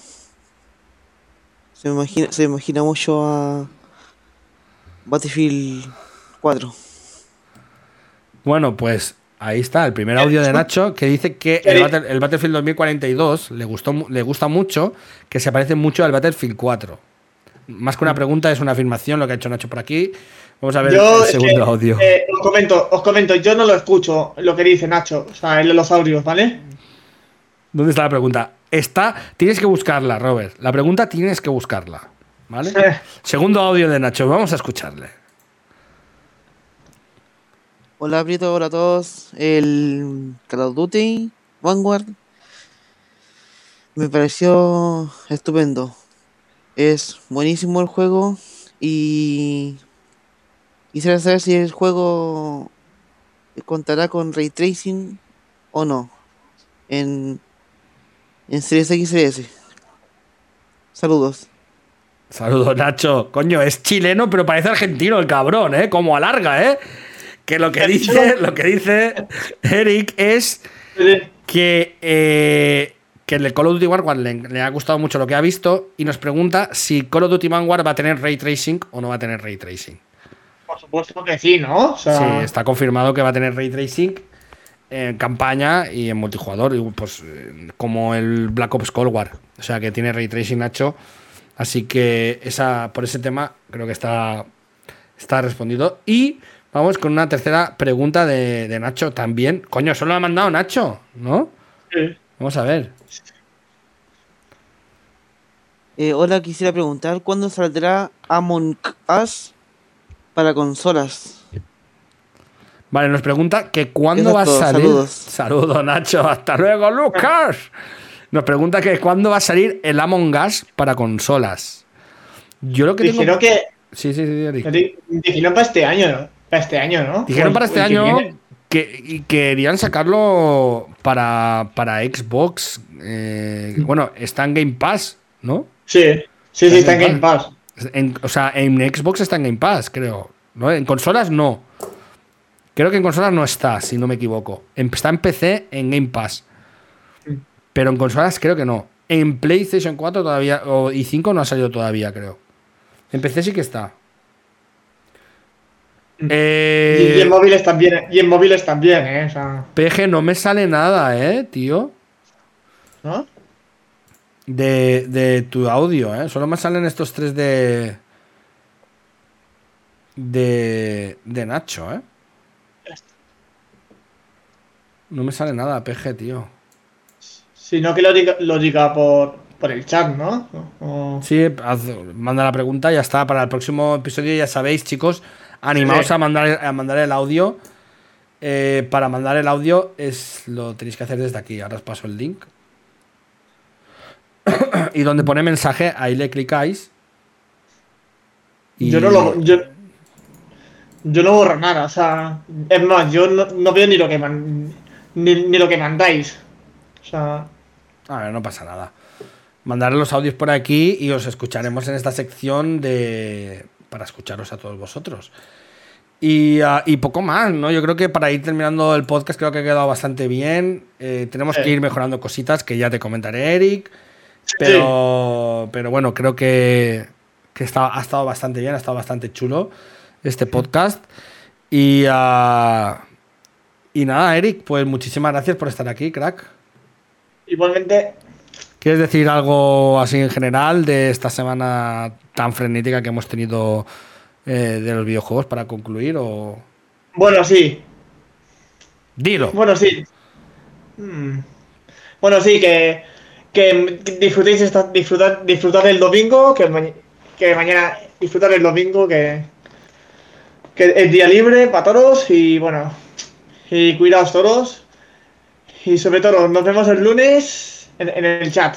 Se me imagina, se me imagina mucho a Battlefield 4. Bueno, pues Ahí está, el primer audio de Nacho que dice que el, el, Battlefield 2042 le, gustó, le gusta mucho, que se parece mucho al Battlefield 4. Más que una pregunta, es una afirmación lo que ha hecho Nacho por aquí. Vamos a ver el segundo audio. Eh, os, comento, os comento, yo no lo escucho lo que dice Nacho, o sea, en los audios, ¿vale? ¿Dónde está la pregunta? Está, tienes que buscarla, Robert. La pregunta tienes que buscarla, ¿vale? Segundo audio de Nacho, vamos a escucharle. Hola, Brito, hola a todos. El Call of Duty Vanguard me pareció estupendo. Es buenísimo el juego y quisiera saber si el juego contará con ray tracing o no en, en Series X y S. Saludos. Saludos, Nacho. Coño, es chileno, pero parece argentino el cabrón, ¿eh? Como alarga, ¿eh? Que lo que dice, lo que dice Eric es que, eh, que el Call of Duty Vanguard le, ha gustado mucho lo que ha visto y nos pregunta si Call of Duty Vanguard va a tener ray tracing o no va a tener ray tracing. Por supuesto que sí, ¿no? Sí, está confirmado que va a tener ray tracing en campaña y en multijugador, pues como el Black Ops Cold War. O sea que tiene ray tracing Nacho. Así que esa, por ese tema creo que está, está respondido. Y Vamos con una tercera pregunta de, Nacho también. Coño, solo ha mandado Nacho, ¿no? Sí. Vamos a ver. Eh, hola, quisiera preguntar, ¿cuándo saldrá Among Us para consolas? Vale, nos pregunta que cuándo va a salir. Saludos. Saludos, Nacho. Hasta luego, Lucas. Nos pregunta que cuándo va a salir el Among Us para consolas. Yo lo que Dijeron que. Sí, sí, sí. Dijeron para este año, ¿no? Para este año, ¿no? Dijeron para este año que, querían sacarlo para, para Xbox. Eh, bueno, está en Game Pass, ¿no? Sí, sí, sí, está en Game Pass. o sea, en Xbox está en Game Pass, creo. ¿no? En consolas no. Creo que en consolas no está, si no me equivoco. Está en PC en Game Pass. Pero en consolas creo que no. En PlayStation 4 todavía, y 5 no ha salido todavía, creo. En PC sí que está. Eh, y, en móviles también, y en móviles también, ¿eh? PG, no me sale nada, ¿eh, tío? ¿No? De, de tu audio, ¿eh? Solo me salen estos tres de. De. De Nacho, ¿eh? No me sale nada, PG, tío. Si no, que lo diga, lo diga por, por el chat, ¿no? Sí, manda la pregunta, ya está. Para el próximo episodio, ya sabéis, chicos Animaos a, mandar, a mandar el audio. Eh, para mandar el audio es lo tenéis que hacer desde aquí. Ahora os paso el link. y donde pone mensaje, ahí le clicáis. Yo no lo. Yo, no borro nada, o sea. Es más, yo no, veo ni lo que ni, lo que mandáis. O sea. A ver, no pasa nada. Mandaré los audios por aquí y os escucharemos en esta sección de para escucharos a todos vosotros. Ah, y, poco más, ¿no? Yo creo que para ir terminando el podcast creo que ha quedado bastante bien. Eh, tenemos que ir mejorando cositas que ya te comentaré, Eric. Pero, pero bueno, creo que, que ha estado bastante bien, ha estado bastante chulo este podcast. Y, ah, y nada, Eric, pues muchísimas gracias por estar aquí, crack. Igualmente. ¿Quieres decir algo así en general de esta semana tan frenética que hemos tenido eh, de los videojuegos para concluir? O... Bueno, sí. Dilo. Bueno, sí. Hmm. Bueno, sí, que, que disfrutéis esta, disfrutar, disfrutar el domingo, que, que mañana disfrutar el domingo, que, que es día libre para todos y bueno, y cuidaos todos. Y sobre todo, nos vemos el lunes en, el chat.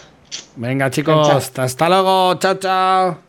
Venga, chicos, hasta luego. Chao, chao.